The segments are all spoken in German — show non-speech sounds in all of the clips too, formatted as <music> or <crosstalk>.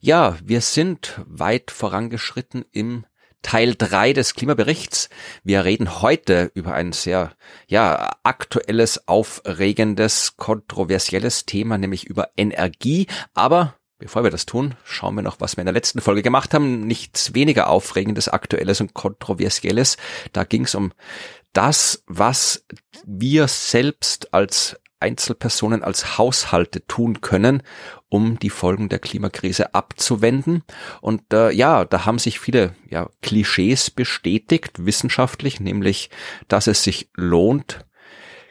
Ja, wir sind weit vorangeschritten im Teil drei des Klimaberichts. Wir reden heute über ein sehr, ja, aktuelles, aufregendes, kontroversielles Thema, nämlich über Energie. Aber Bevor wir das tun, schauen wir noch, was wir in der letzten Folge gemacht haben. Nichts weniger Aufregendes, Aktuelles und Kontroversielles. Da ging es um das, was wir selbst als Einzelpersonen, als Haushalte tun können, um die Folgen der Klimakrise abzuwenden. Und äh, ja, da haben sich viele ja, Klischees bestätigt, wissenschaftlich, nämlich, dass es sich lohnt,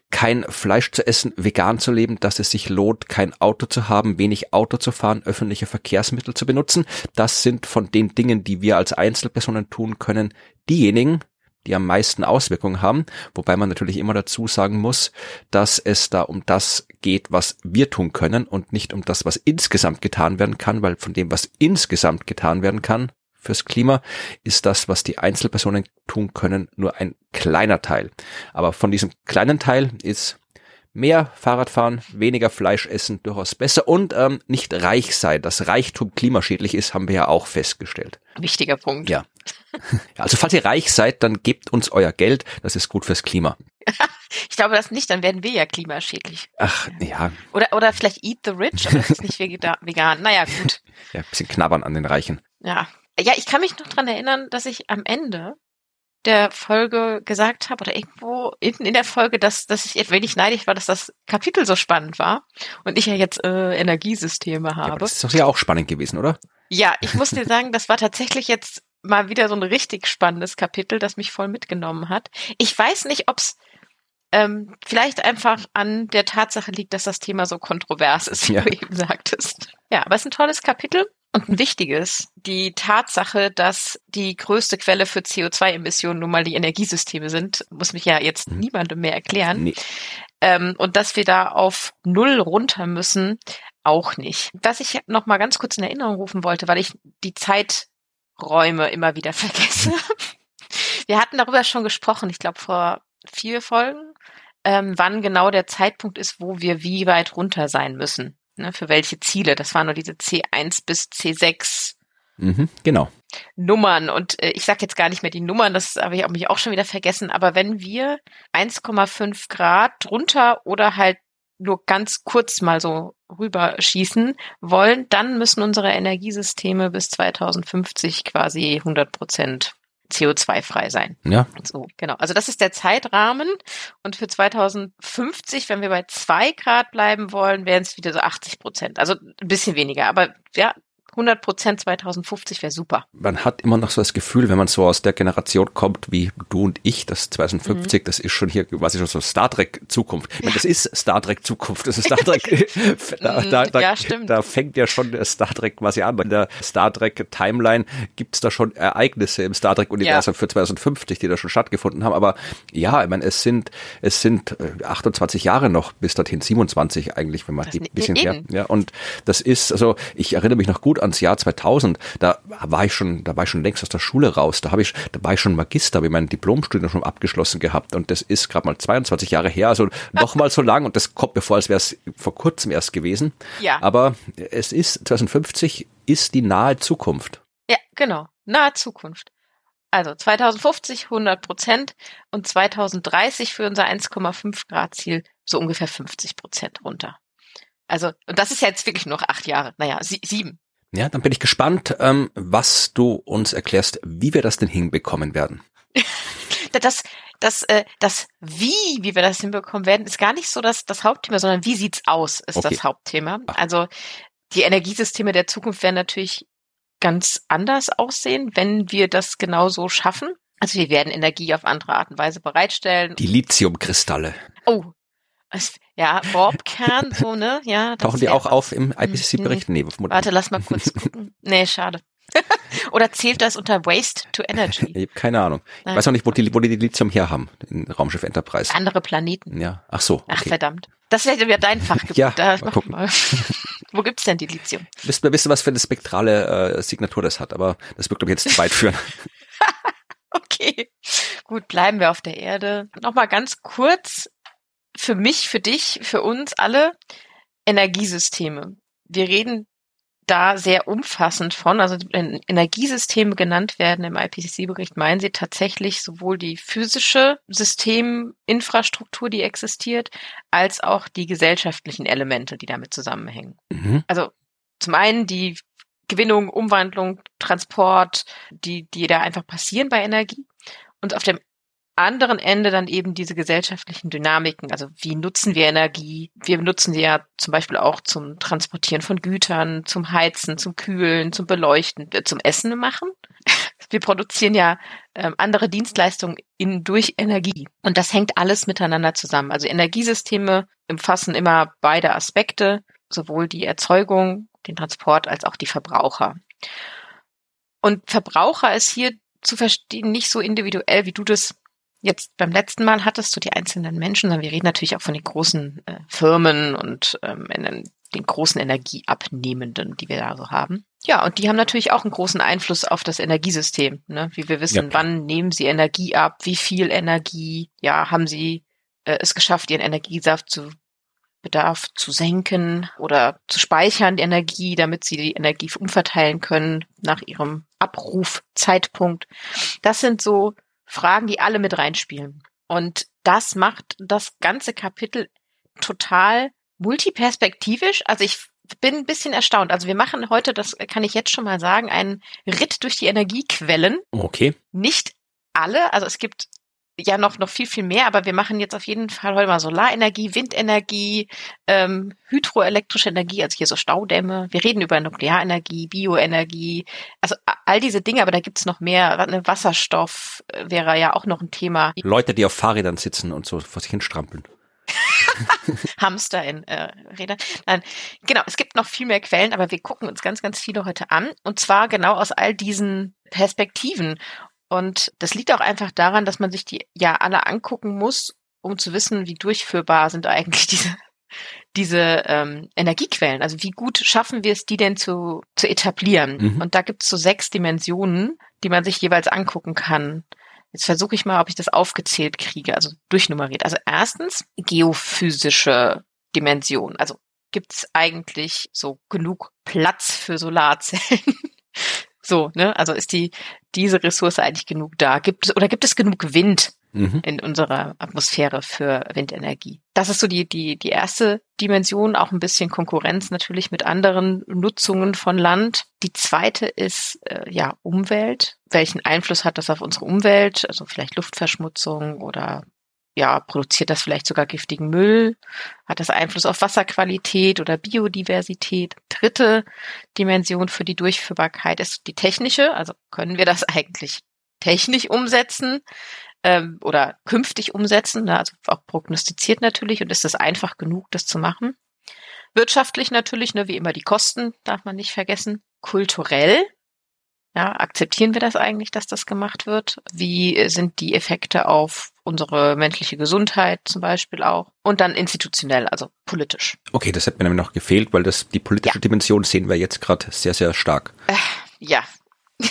kein Fleisch zu essen, vegan zu leben, dass es sich lohnt, kein Auto zu haben, wenig Auto zu fahren, öffentliche Verkehrsmittel zu benutzen. Das sind von den Dingen, die wir als Einzelpersonen tun können, diejenigen, die am meisten Auswirkungen haben, wobei man natürlich immer dazu sagen muss, dass es da um das geht, was wir tun können und nicht um das, was insgesamt getan werden kann, weil von dem, was insgesamt getan werden kann, fürs Klima ist das, was die Einzelpersonen tun können, nur ein kleiner Teil. Aber von diesem kleinen Teil ist mehr Fahrradfahren, weniger Fleisch essen durchaus besser und ähm, nicht reich sein. Dass Reichtum klimaschädlich ist, haben wir ja auch festgestellt. Wichtiger Punkt. Ja. <laughs> Also falls ihr reich seid, dann gebt uns euer Geld. Das ist gut fürs Klima. <laughs> ich glaube das nicht, dann werden wir ja klimaschädlich. Ach, ja. Oder, oder vielleicht eat the rich, aber das ist nicht vegan. Naja, gut. <laughs> Ja, ein bisschen knabbern an den Reichen. Ja, ja, ich kann mich noch dran erinnern, dass ich am Ende der Folge gesagt habe oder irgendwo hinten in der Folge, dass, dass ich ein wenig neidisch war, dass das Kapitel so spannend war und ich ja jetzt äh, Energiesysteme habe. Ja, das ist doch ja auch spannend gewesen, oder? Ja, ich muss dir sagen, das war tatsächlich jetzt mal wieder so ein richtig spannendes Kapitel, das mich voll mitgenommen hat. Ich weiß nicht, ob es ähm, vielleicht einfach an der Tatsache liegt, dass das Thema so kontrovers ist, wie ja. du eben sagtest. Ja, aber es ist ein tolles Kapitel und ein wichtiges. Die Tatsache, dass die größte Quelle für CO2-Emissionen nun mal die Energiesysteme sind, muss mich ja jetzt mhm. niemandem mehr erklären. Nee. Ähm, und dass wir da auf Null runter müssen, auch nicht. Was ich noch mal ganz kurz in Erinnerung rufen wollte, weil ich die Zeiträume immer wieder <laughs> vergesse. wir hatten darüber schon gesprochen, ich glaube vor vier Folgen, ähm, wann genau der Zeitpunkt ist, wo wir wie weit runter sein müssen ne, für welche Ziele. Das waren nur diese C1 bis C6 Mhm, genau. Nummern und äh, ich sage jetzt gar nicht mehr die Nummern, das habe ich auch mich auch schon wieder vergessen, aber wenn wir 1,5 Grad drunter oder halt nur ganz kurz mal so rüberschießen wollen, dann müssen unsere Energiesysteme bis 2050 quasi 100 Prozent CO2-frei sein. Ja. So, genau. Also das ist der Zeitrahmen. Und für 2050, wenn wir bei zwei Grad bleiben wollen, wären es wieder so 80 Prozent. Also ein bisschen weniger. Aber ja, 100 Prozent 2050 wäre super. Man hat immer noch so das Gefühl, wenn man so aus der Generation kommt wie du und ich, das 2050, mhm. das ist schon hier quasi schon so Star Trek Zukunft. Ich meine, das ist Star Trek Zukunft, das ist Star Trek. <laughs> <laughs> da, da, da, ja, stimmt. da fängt ja schon Star Trek quasi an. In der Star Trek Timeline gibt's da schon Ereignisse im Star Trek Universum ja. für 2050, die da schon stattgefunden haben. Aber ja, ich meine, es sind, es sind 28 äh, Jahre noch bis dorthin, 27 eigentlich, wenn man die bisschen her. Ja, und das ist, also ich erinnere mich noch gut an ans Jahr 2000, da war ich schon, da war ich schon längst aus der Schule raus. Da habe ich, da war ich schon Magister, habe ich mein Diplomstudium schon abgeschlossen gehabt und das ist gerade mal 22 Jahre her, also noch mal so lang und das kommt mir vor, als wäre es vor kurzem erst gewesen. Ja. Aber es ist 2050 ist die nahe Zukunft. Ja, genau, nahe Zukunft. Also 2050 100 Prozent und 2030 für unser 1,5 Grad Ziel so ungefähr 50 Prozent runter. Also, und das ist jetzt wirklich noch acht Jahre. Naja, sie, sieben. Ja, dann bin ich gespannt, ähm, was du uns erklärst, wie wir das denn hinbekommen werden. <laughs> das, das, äh, das Wie, wie wir das hinbekommen werden, ist gar nicht so das, das Hauptthema, sondern wie sieht's aus, ist okay. das Hauptthema. Also die Energiesysteme der Zukunft werden natürlich ganz anders aussehen, wenn wir das genauso schaffen. Also wir werden Energie auf andere Art und Weise bereitstellen. Die Lithiumkristalle. Oh, ja, Borbkern, <laughs> so, ne? Ja. Tauchen die auch auf im IPCC-Bericht? Nee, nee, Warte, lass mal kurz <laughs> gucken. Nee, schade. <laughs> Oder zählt das unter Waste to Energy? Ich habe keine Ahnung. Ich weiß auch nicht, wo die, wo die Lithium her haben, in Raumschiff Enterprise. Andere Planeten. Ja, ach so. Okay. Ach verdammt. Das wäre wieder dein Fachgebiet. Ja, da mal gucken. mal. Wo gibt's denn die Lithium? Wisst ihr wissen, was für eine spektrale äh, Signatur das hat, aber das wird, glaube ich, jetzt zu weit führen. Okay, gut, bleiben wir auf der Erde. Nochmal ganz kurz für mich, für dich, für uns alle Energiesysteme. Wir reden da sehr umfassend von, also wenn Energiesysteme genannt werden im IPCC-Bericht, meinen sie tatsächlich sowohl die physische Systeminfrastruktur, die existiert, als auch die gesellschaftlichen Elemente, die damit zusammenhängen. Mhm. Also zum einen die Gewinnung, Umwandlung, Transport, die, die da einfach passieren bei Energie. Und auf dem anderen Ende dann eben diese gesellschaftlichen Dynamiken. Also wie nutzen wir Energie? Wir benutzen sie ja zum Beispiel auch zum Transportieren von Gütern, zum Heizen, zum Kühlen, zum Beleuchten, äh, zum Essen machen. <laughs> Wir produzieren ja ähm, andere Dienstleistungen in, durch Energie. Und das hängt alles miteinander zusammen. Also Energiesysteme umfassen immer beide Aspekte, sowohl die Erzeugung, den Transport als auch die Verbraucher. Und Verbraucher ist hier zu verstehen nicht so individuell, wie du das jetzt beim letzten Mal hattest, du die einzelnen Menschen, sondern wir reden natürlich auch von den großen äh, Firmen und ähm, den, den großen Energieabnehmenden, die wir da so haben. Ja, und die haben natürlich auch einen großen Einfluss auf das Energiesystem. Ne? Wie wir wissen, Ja, wann nehmen sie Energie ab, wie viel Energie, ja, haben sie äh, es geschafft, ihren Energiesaft zu Bedarf zu senken oder zu speichern, die Energie, damit sie die Energie umverteilen können nach ihrem Abrufzeitpunkt. Das sind so Fragen, die alle mit reinspielen. Und das macht das ganze Kapitel total multiperspektivisch. Also ich bin ein bisschen erstaunt. Also wir machen heute, das kann ich jetzt schon mal sagen, einen Ritt durch die Energiequellen Okay. nicht alle, also es gibt ja noch noch viel viel mehr, aber wir machen jetzt auf jeden Fall heute mal Solarenergie, Windenergie, ähm, hydroelektrische Energie, also hier so Staudämme. Wir reden über Nuklearenergie, Bioenergie, also all diese Dinge, aber da gibt's noch mehr. Ne, Wasserstoff äh, wäre ja auch noch ein Thema. Leute, die auf Fahrrädern sitzen und so vor sich hin strampeln. <laughs> Hamster in äh, Rädern. Nein, genau, es gibt noch viel mehr Quellen, aber wir gucken uns ganz, ganz viele heute an. Und zwar genau aus all diesen Perspektiven. Und das liegt auch einfach daran, dass man sich die ja alle angucken muss, um zu wissen, wie durchführbar sind eigentlich <laughs> diese, diese ähm, Energiequellen. Also wie gut schaffen wir es, die denn zu, zu etablieren? Mhm. Und da gibt es so sechs Dimensionen, die man sich jeweils angucken kann. Jetzt versuche ich mal, ob ich das aufgezählt kriege, also durchnummeriert. Also erstens geophysische Dimension. Also gibt es eigentlich so genug Platz für Solarzellen? <laughs> so, ne? Also ist die diese Ressource eigentlich genug da? Gibt es oder gibt es genug Wind Mhm. in unserer Atmosphäre für Windenergie? Das ist so die die die erste Dimension, auch ein bisschen Konkurrenz natürlich mit anderen Nutzungen von Land. Die zweite ist äh, ja Umwelt. Welchen Einfluss hat das auf unsere Umwelt? Also vielleicht Luftverschmutzung oder ja, produziert das vielleicht sogar giftigen Müll? Hat das Einfluss auf Wasserqualität oder Biodiversität? Dritte Dimension für die Durchführbarkeit ist die technische. Also können wir das <laughs> eigentlich technisch umsetzen ähm, oder künftig umsetzen? Ne? Also auch prognostiziert natürlich. Und ist es einfach genug, das zu machen? Wirtschaftlich natürlich, ne, wie immer die Kosten, darf man nicht vergessen. Kulturell, ja, akzeptieren wir das eigentlich, dass das gemacht wird? Wie sind die Effekte auf unsere menschliche Gesundheit zum Beispiel auch? Und dann institutionell, also politisch. Okay, das hat mir nämlich noch gefehlt, weil das die politische Dimension sehen wir jetzt gerade sehr, sehr stark. Ja. <laughs>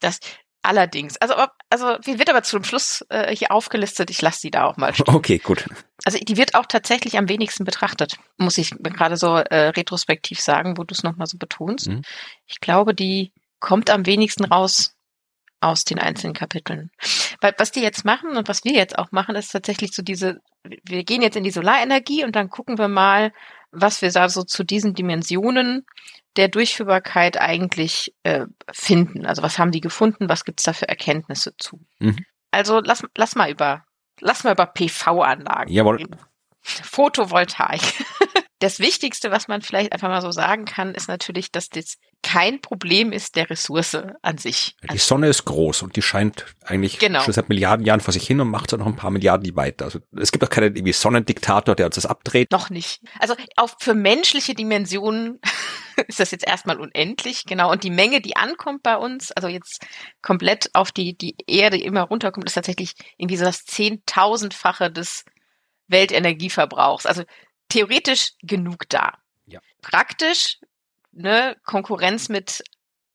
das allerdings. Also, also die wird aber zum Schluss äh, hier aufgelistet. Ich lasse die da auch mal stehen. Okay, gut. Also die wird auch tatsächlich am wenigsten betrachtet, muss ich gerade so äh, retrospektiv sagen, wo du es nochmal so betonst. Mhm. Ich glaube, die kommt am wenigsten raus aus den einzelnen Kapiteln. Weil was die jetzt machen und was wir jetzt auch machen, ist tatsächlich so diese, wir gehen jetzt in die Solarenergie und dann gucken wir mal, was wir da so zu diesen Dimensionen der Durchführbarkeit eigentlich äh, finden. Also was haben die gefunden, was gibt's da für Erkenntnisse zu? Mhm. Also lass, lass mal über lass mal über PV-Anlagen Jawohl. reden. Photovoltaik. <laughs> Das Wichtigste, was man vielleicht einfach mal so sagen kann, ist natürlich, dass das kein Problem ist der Ressource an sich. Die Sonne ist groß und die scheint eigentlich Genau. schon seit Milliarden Jahren vor sich hin und macht auch noch ein paar Milliarden die weiter. Also es gibt auch keinen irgendwie Sonnendiktator, der uns das abdreht. Noch nicht. Also auch für menschliche Dimensionen <laughs> ist das jetzt erstmal unendlich, genau. Und die Menge, die ankommt bei uns, also jetzt komplett auf die, die Erde immer runterkommt, ist tatsächlich irgendwie so das Zehntausendfache des Weltenergieverbrauchs. Also theoretisch genug da. Ja. Praktisch, ne, Konkurrenz mit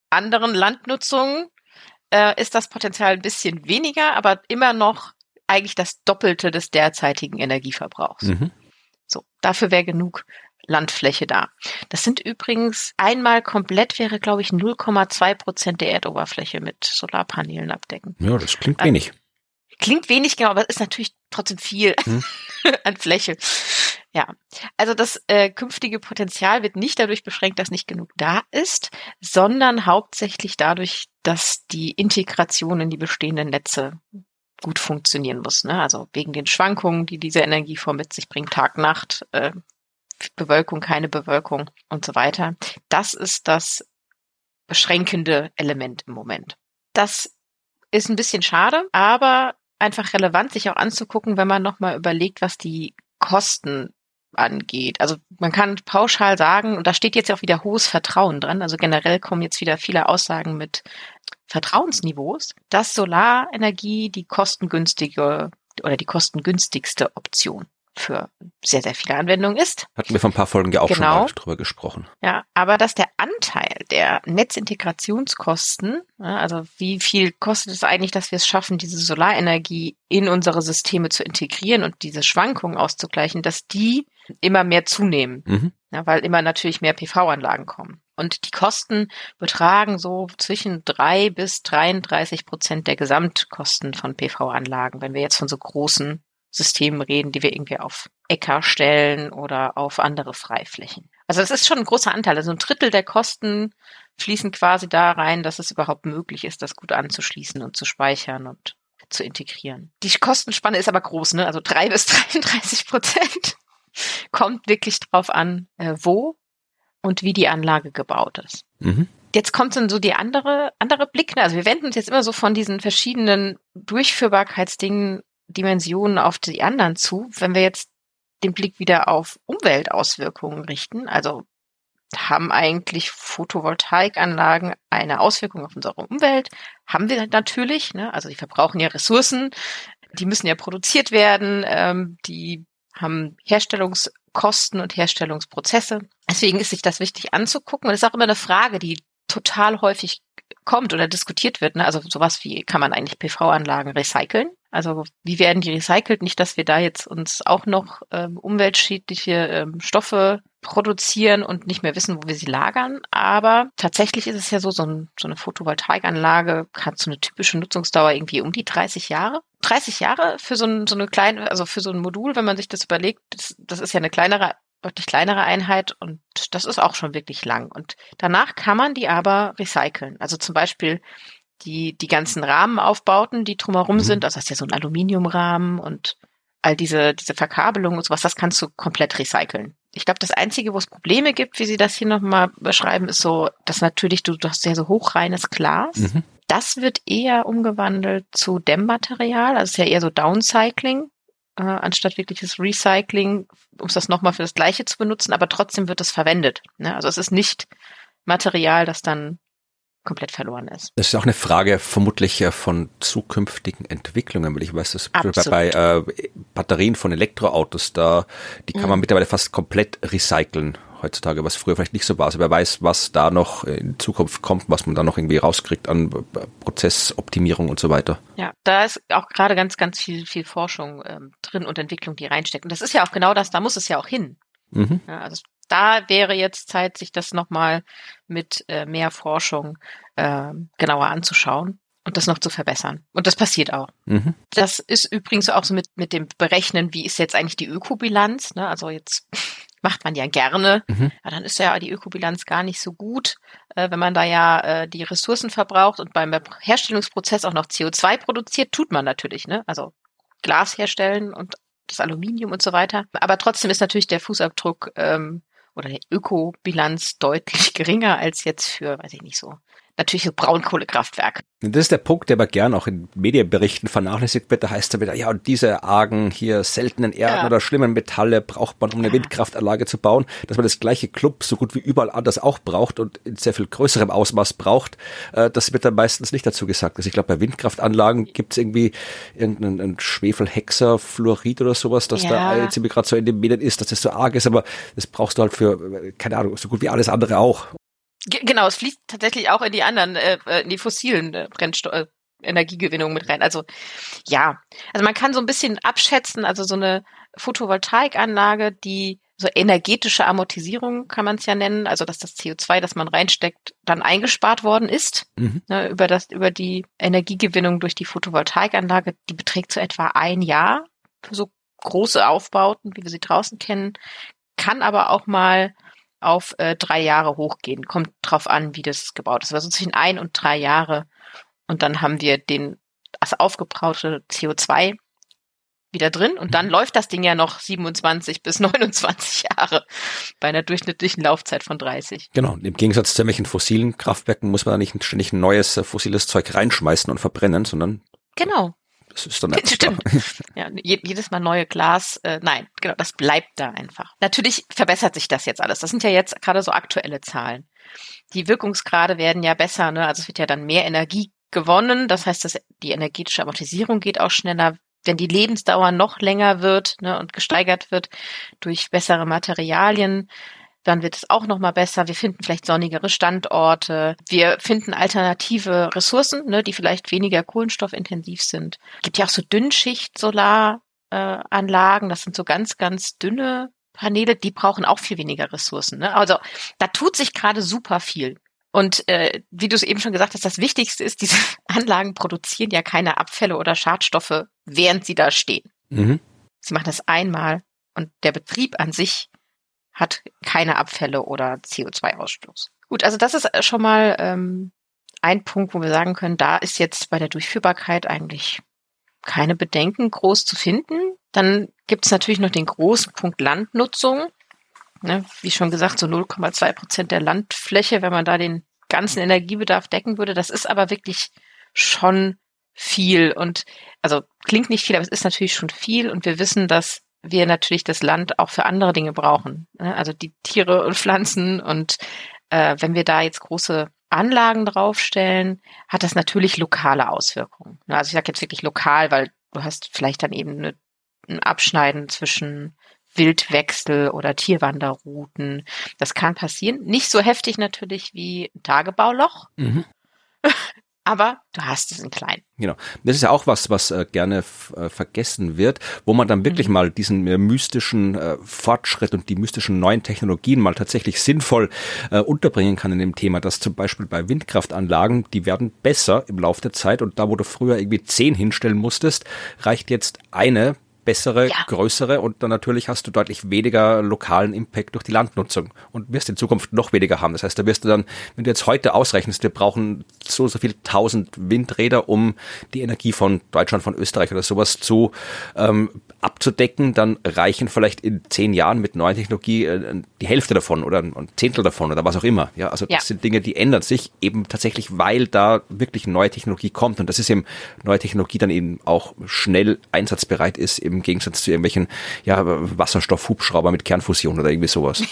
anderen Landnutzungen, äh, ist das Potenzial ein bisschen weniger, aber immer noch eigentlich das Doppelte des derzeitigen Energieverbrauchs. Mhm. So, dafür wäre genug Landfläche da. Das sind übrigens einmal komplett wäre, glaube ich, 0,2 Prozent der Erdoberfläche mit Solarpanelen abdecken. Ja, das klingt wenig. Klingt wenig, genau, aber ist natürlich trotzdem viel Hm. <laughs> an Fläche. Ja, also das äh, künftige Potenzial wird nicht dadurch beschränkt, dass nicht genug da ist, sondern hauptsächlich dadurch, dass die Integration in die bestehenden Netze gut funktionieren muss. Ne? Also wegen den Schwankungen, die diese Energieform mit sich bringt, Tag, Nacht, äh, Bewölkung, keine Bewölkung und so weiter. Das ist das beschränkende Element im Moment. Das ist ein bisschen schade, aber einfach relevant, sich auch anzugucken, wenn man nochmal überlegt, was die Kosten angeht. Also man kann pauschal sagen, und da steht jetzt auch wieder hohes Vertrauen dran, also generell kommen jetzt wieder viele Aussagen mit Vertrauensniveaus, dass Solarenergie die kostengünstige oder die kostengünstigste Option für sehr, sehr viele Anwendungen ist. Hatten wir vor ein paar Folgen ja auch schon Genau. mal drüber gesprochen. Ja, aber dass der Anteil der Netzintegrationskosten, ja, also wie viel kostet es eigentlich, dass wir es schaffen, diese Solarenergie in unsere Systeme zu integrieren und diese Schwankungen auszugleichen, dass die immer mehr zunehmen, Mhm. ja, weil immer natürlich mehr PV-Anlagen kommen. Und die Kosten betragen so zwischen drei bis 33 Prozent der Gesamtkosten von PV-Anlagen, wenn wir jetzt von so großen Systemen reden, die wir irgendwie auf Äcker stellen oder auf andere Freiflächen. Also das ist schon ein großer Anteil. Also ein Drittel der Kosten fließen quasi da rein, dass es überhaupt möglich ist, das gut anzuschließen und zu speichern und zu integrieren. Die Kostenspanne ist aber groß, ne? Also drei <laughs> bis 33 Prozent kommt wirklich drauf an, äh, wo und wie die Anlage gebaut ist. Mhm. Jetzt kommt dann so die andere, andere Blick. ne? Also wir wenden uns jetzt immer so von diesen verschiedenen Durchführbarkeitsdingen, Dimensionen auf die anderen zu. Wenn wir jetzt den Blick wieder auf Umweltauswirkungen richten, also haben eigentlich Photovoltaikanlagen eine Auswirkung auf unsere Umwelt? Haben wir natürlich, ne? also die verbrauchen ja Ressourcen, die müssen ja produziert werden, ähm, die haben Herstellungskosten und Herstellungsprozesse. Deswegen ist sich das wichtig anzugucken. Und das ist auch immer eine Frage, die total häufig kommt oder diskutiert wird. Ne? Also sowas wie, kann man eigentlich PV-Anlagen recyceln? Also wie werden die recycelt? Nicht, dass wir da jetzt uns auch noch ähm, umweltschädliche ähm, Stoffe produzieren und nicht mehr wissen, wo wir sie lagern. Aber tatsächlich ist es ja so, so, ein, so eine Photovoltaikanlage hat so eine typische Nutzungsdauer irgendwie um die 30 Jahre. 30 Jahre für so, ein, so eine kleine, also für so ein Modul, wenn man sich das überlegt, das, das ist ja eine kleinere, deutlich kleinere Einheit und das ist auch schon wirklich lang. Und danach kann man die aber recyceln. Also zum Beispiel die, die ganzen Rahmenaufbauten, die drumherum Mhm. sind, also das ist ja so ein Aluminiumrahmen und all diese, diese Verkabelung und sowas, das kannst du komplett recyceln. Ich glaube, das Einzige, wo es Probleme gibt, wie Sie das hier nochmal beschreiben, ist so, dass natürlich du, du hast ja so hochreines Glas. Mhm. Das wird eher umgewandelt zu Dämmmaterial, also es ist ja eher so Downcycling, äh, anstatt wirkliches Recycling, um es das nochmal für das Gleiche zu benutzen, aber trotzdem wird es verwendet. Ne? Also es ist nicht Material, das dann komplett verloren ist. Das ist auch eine Frage vermutlich äh, von zukünftigen Entwicklungen, weil ich weiß, dass bei, Absolut. bei äh, Batterien von Elektroautos da, die kann man Mhm. mittlerweile fast komplett recyceln heutzutage, was früher vielleicht nicht so war. Also wer weiß, was da noch in Zukunft kommt, was man da noch irgendwie rauskriegt an Prozessoptimierung und so weiter. Ja, da ist auch gerade ganz, ganz viel, viel Forschung ähm, drin und Entwicklung, die reinsteckt. Und das ist ja auch genau das, da muss es ja auch hin. Mhm. Ja, also da wäre jetzt Zeit, sich das nochmal mit äh, mehr Forschung ähm, genauer anzuschauen und das noch zu verbessern. Und das passiert auch. Mhm. Das ist übrigens auch so mit, mit dem Berechnen, wie ist jetzt eigentlich die Ökobilanz. Ne? Also jetzt <laughs> macht man ja gerne, Mhm. ja, dann ist ja die Ökobilanz gar nicht so gut, äh, wenn man da ja äh, die Ressourcen verbraucht und beim Herstellungsprozess auch noch CO2 produziert, tut man natürlich. Ne? Also Glas herstellen und das Aluminium und so weiter. Aber trotzdem ist natürlich der Fußabdruck ähm, oder Ökobilanz deutlich geringer als jetzt für, weiß ich nicht so, natürlich so Braunkohlekraftwerk. Das ist der Punkt, der aber gern auch in Medienberichten vernachlässigt wird. Da heißt er wieder, ja, und diese argen, hier seltenen Erden ja. oder schlimmen Metalle braucht man, um eine ja. Windkraftanlage zu bauen, dass man das gleiche Club so gut wie überall anders auch braucht und in sehr viel größerem Ausmaß braucht. Äh, das wird dann meistens nicht dazu gesagt. Also ich glaube, bei Windkraftanlagen gibt es irgendwie irgendeinen Schwefelhexerfluorid oder sowas, dass ja. da jetzt gerade so in den Medien ist, dass das so arg ist, aber das brauchst du halt für, keine Ahnung, so gut wie alles andere auch. Genau, es fließt tatsächlich auch in die anderen, äh, äh in die fossilen äh, Brennstoff, äh, Energiegewinnung mit rein. Also ja, also man kann so ein bisschen abschätzen, also so eine Photovoltaikanlage, die so energetische Amortisierung kann man es ja nennen, also dass das CO2, das man reinsteckt, dann eingespart worden ist mhm. ne, über das über die Energiegewinnung durch die Photovoltaikanlage, die beträgt so etwa ein Jahr für so große Aufbauten, wie wir sie draußen kennen, kann aber auch mal auf äh, drei Jahre hochgehen. Kommt drauf an, wie das gebaut ist. Also zwischen ein und drei Jahre. Und dann haben wir den, das aufgebraute CO2 wieder drin und dann mhm. läuft das Ding ja noch 27 bis 29 Jahre bei einer durchschnittlichen Laufzeit von 30. Genau, im Gegensatz zu irgendwelchen fossilen Kraftwerken muss man da nicht ständig ein neues äh, fossiles Zeug reinschmeißen und verbrennen, sondern genau. Das ist dann einfach <laughs> Stimmt. <laughs> Ja, jedes Mal neue Glas. Äh, nein, genau, das bleibt da einfach. Natürlich verbessert sich das jetzt alles. Das sind ja jetzt gerade so aktuelle Zahlen. Die Wirkungsgrade werden ja besser, ne? Also es wird ja dann mehr Energie gewonnen. Das heißt, dass die energetische Amortisierung geht auch schneller. Wenn die Lebensdauer noch länger wird ne, und gesteigert wird durch bessere Materialien, dann wird es auch noch mal besser. Wir finden vielleicht sonnigere Standorte. Wir finden alternative Ressourcen, ne, die vielleicht weniger kohlenstoffintensiv sind. Es gibt ja auch so Dünnschicht-Solaranlagen. das sind so ganz, ganz dünne Paneele. Die brauchen auch viel weniger Ressourcen. Ne? Also da tut sich gerade super viel. Und äh, wie du es eben schon gesagt hast, das Wichtigste ist, diese <laughs> Anlagen produzieren ja keine Abfälle oder Schadstoffe, während sie da stehen. Mhm. Sie machen das einmal und der Betrieb an sich hat keine Abfälle oder CO2-Ausstoß. Gut, also das ist äh, schon mal ähm, ein Punkt, wo wir sagen können, da ist jetzt bei der Durchführbarkeit eigentlich keine Bedenken groß zu finden. Dann gibt es natürlich noch den großen Punkt Landnutzung. Ne, wie schon gesagt, so 0,2 Prozent der Landfläche, wenn man da den ganzen Energiebedarf decken würde. Das ist aber wirklich schon viel und also klingt nicht viel, aber es ist natürlich schon viel und wir wissen, dass wir natürlich das Land auch für andere Dinge brauchen. Ne? Also die Tiere und Pflanzen und äh, wenn wir da jetzt große Anlagen draufstellen, hat das natürlich lokale Auswirkungen. Ne? Also ich sage jetzt wirklich lokal, weil du hast vielleicht dann eben eine, ein Abschneiden zwischen Wildwechsel oder Tierwanderrouten. Das kann passieren. Nicht so heftig natürlich wie ein Tagebauloch. Mhm. <laughs> aber du hast es in klein. Genau. Das ist ja auch was, was äh, gerne äh, vergessen wird, wo man dann wirklich mhm. mal diesen äh, mystischen äh, Fortschritt und die mystischen neuen Technologien mal tatsächlich sinnvoll äh, unterbringen kann in dem Thema, dass zum Beispiel bei Windkraftanlagen, die werden besser im Laufe der Zeit und da, wo du früher irgendwie zehn hinstellen musstest, reicht jetzt eine bessere, ja. größere und dann natürlich hast du deutlich weniger lokalen Impact durch die Landnutzung und wirst in Zukunft noch weniger haben. Das heißt, da wirst du dann, wenn du jetzt heute ausrechnest, wir brauchen so, so viel tausend Windräder, um die Energie von Deutschland, von Österreich oder sowas zu ähm, abzudecken, dann reichen vielleicht in zehn Jahren mit neuer Technologie äh, die Hälfte davon oder ein Zehntel davon oder was auch immer. Ja, also das ja. sind Dinge, die ändern sich eben tatsächlich, weil da wirklich neue Technologie kommt und das ist eben neue Technologie dann eben auch schnell einsatzbereit ist im Gegensatz zu irgendwelchen ja, Wasserstoffhubschrauber mit Kernfusion oder irgendwie sowas. <laughs>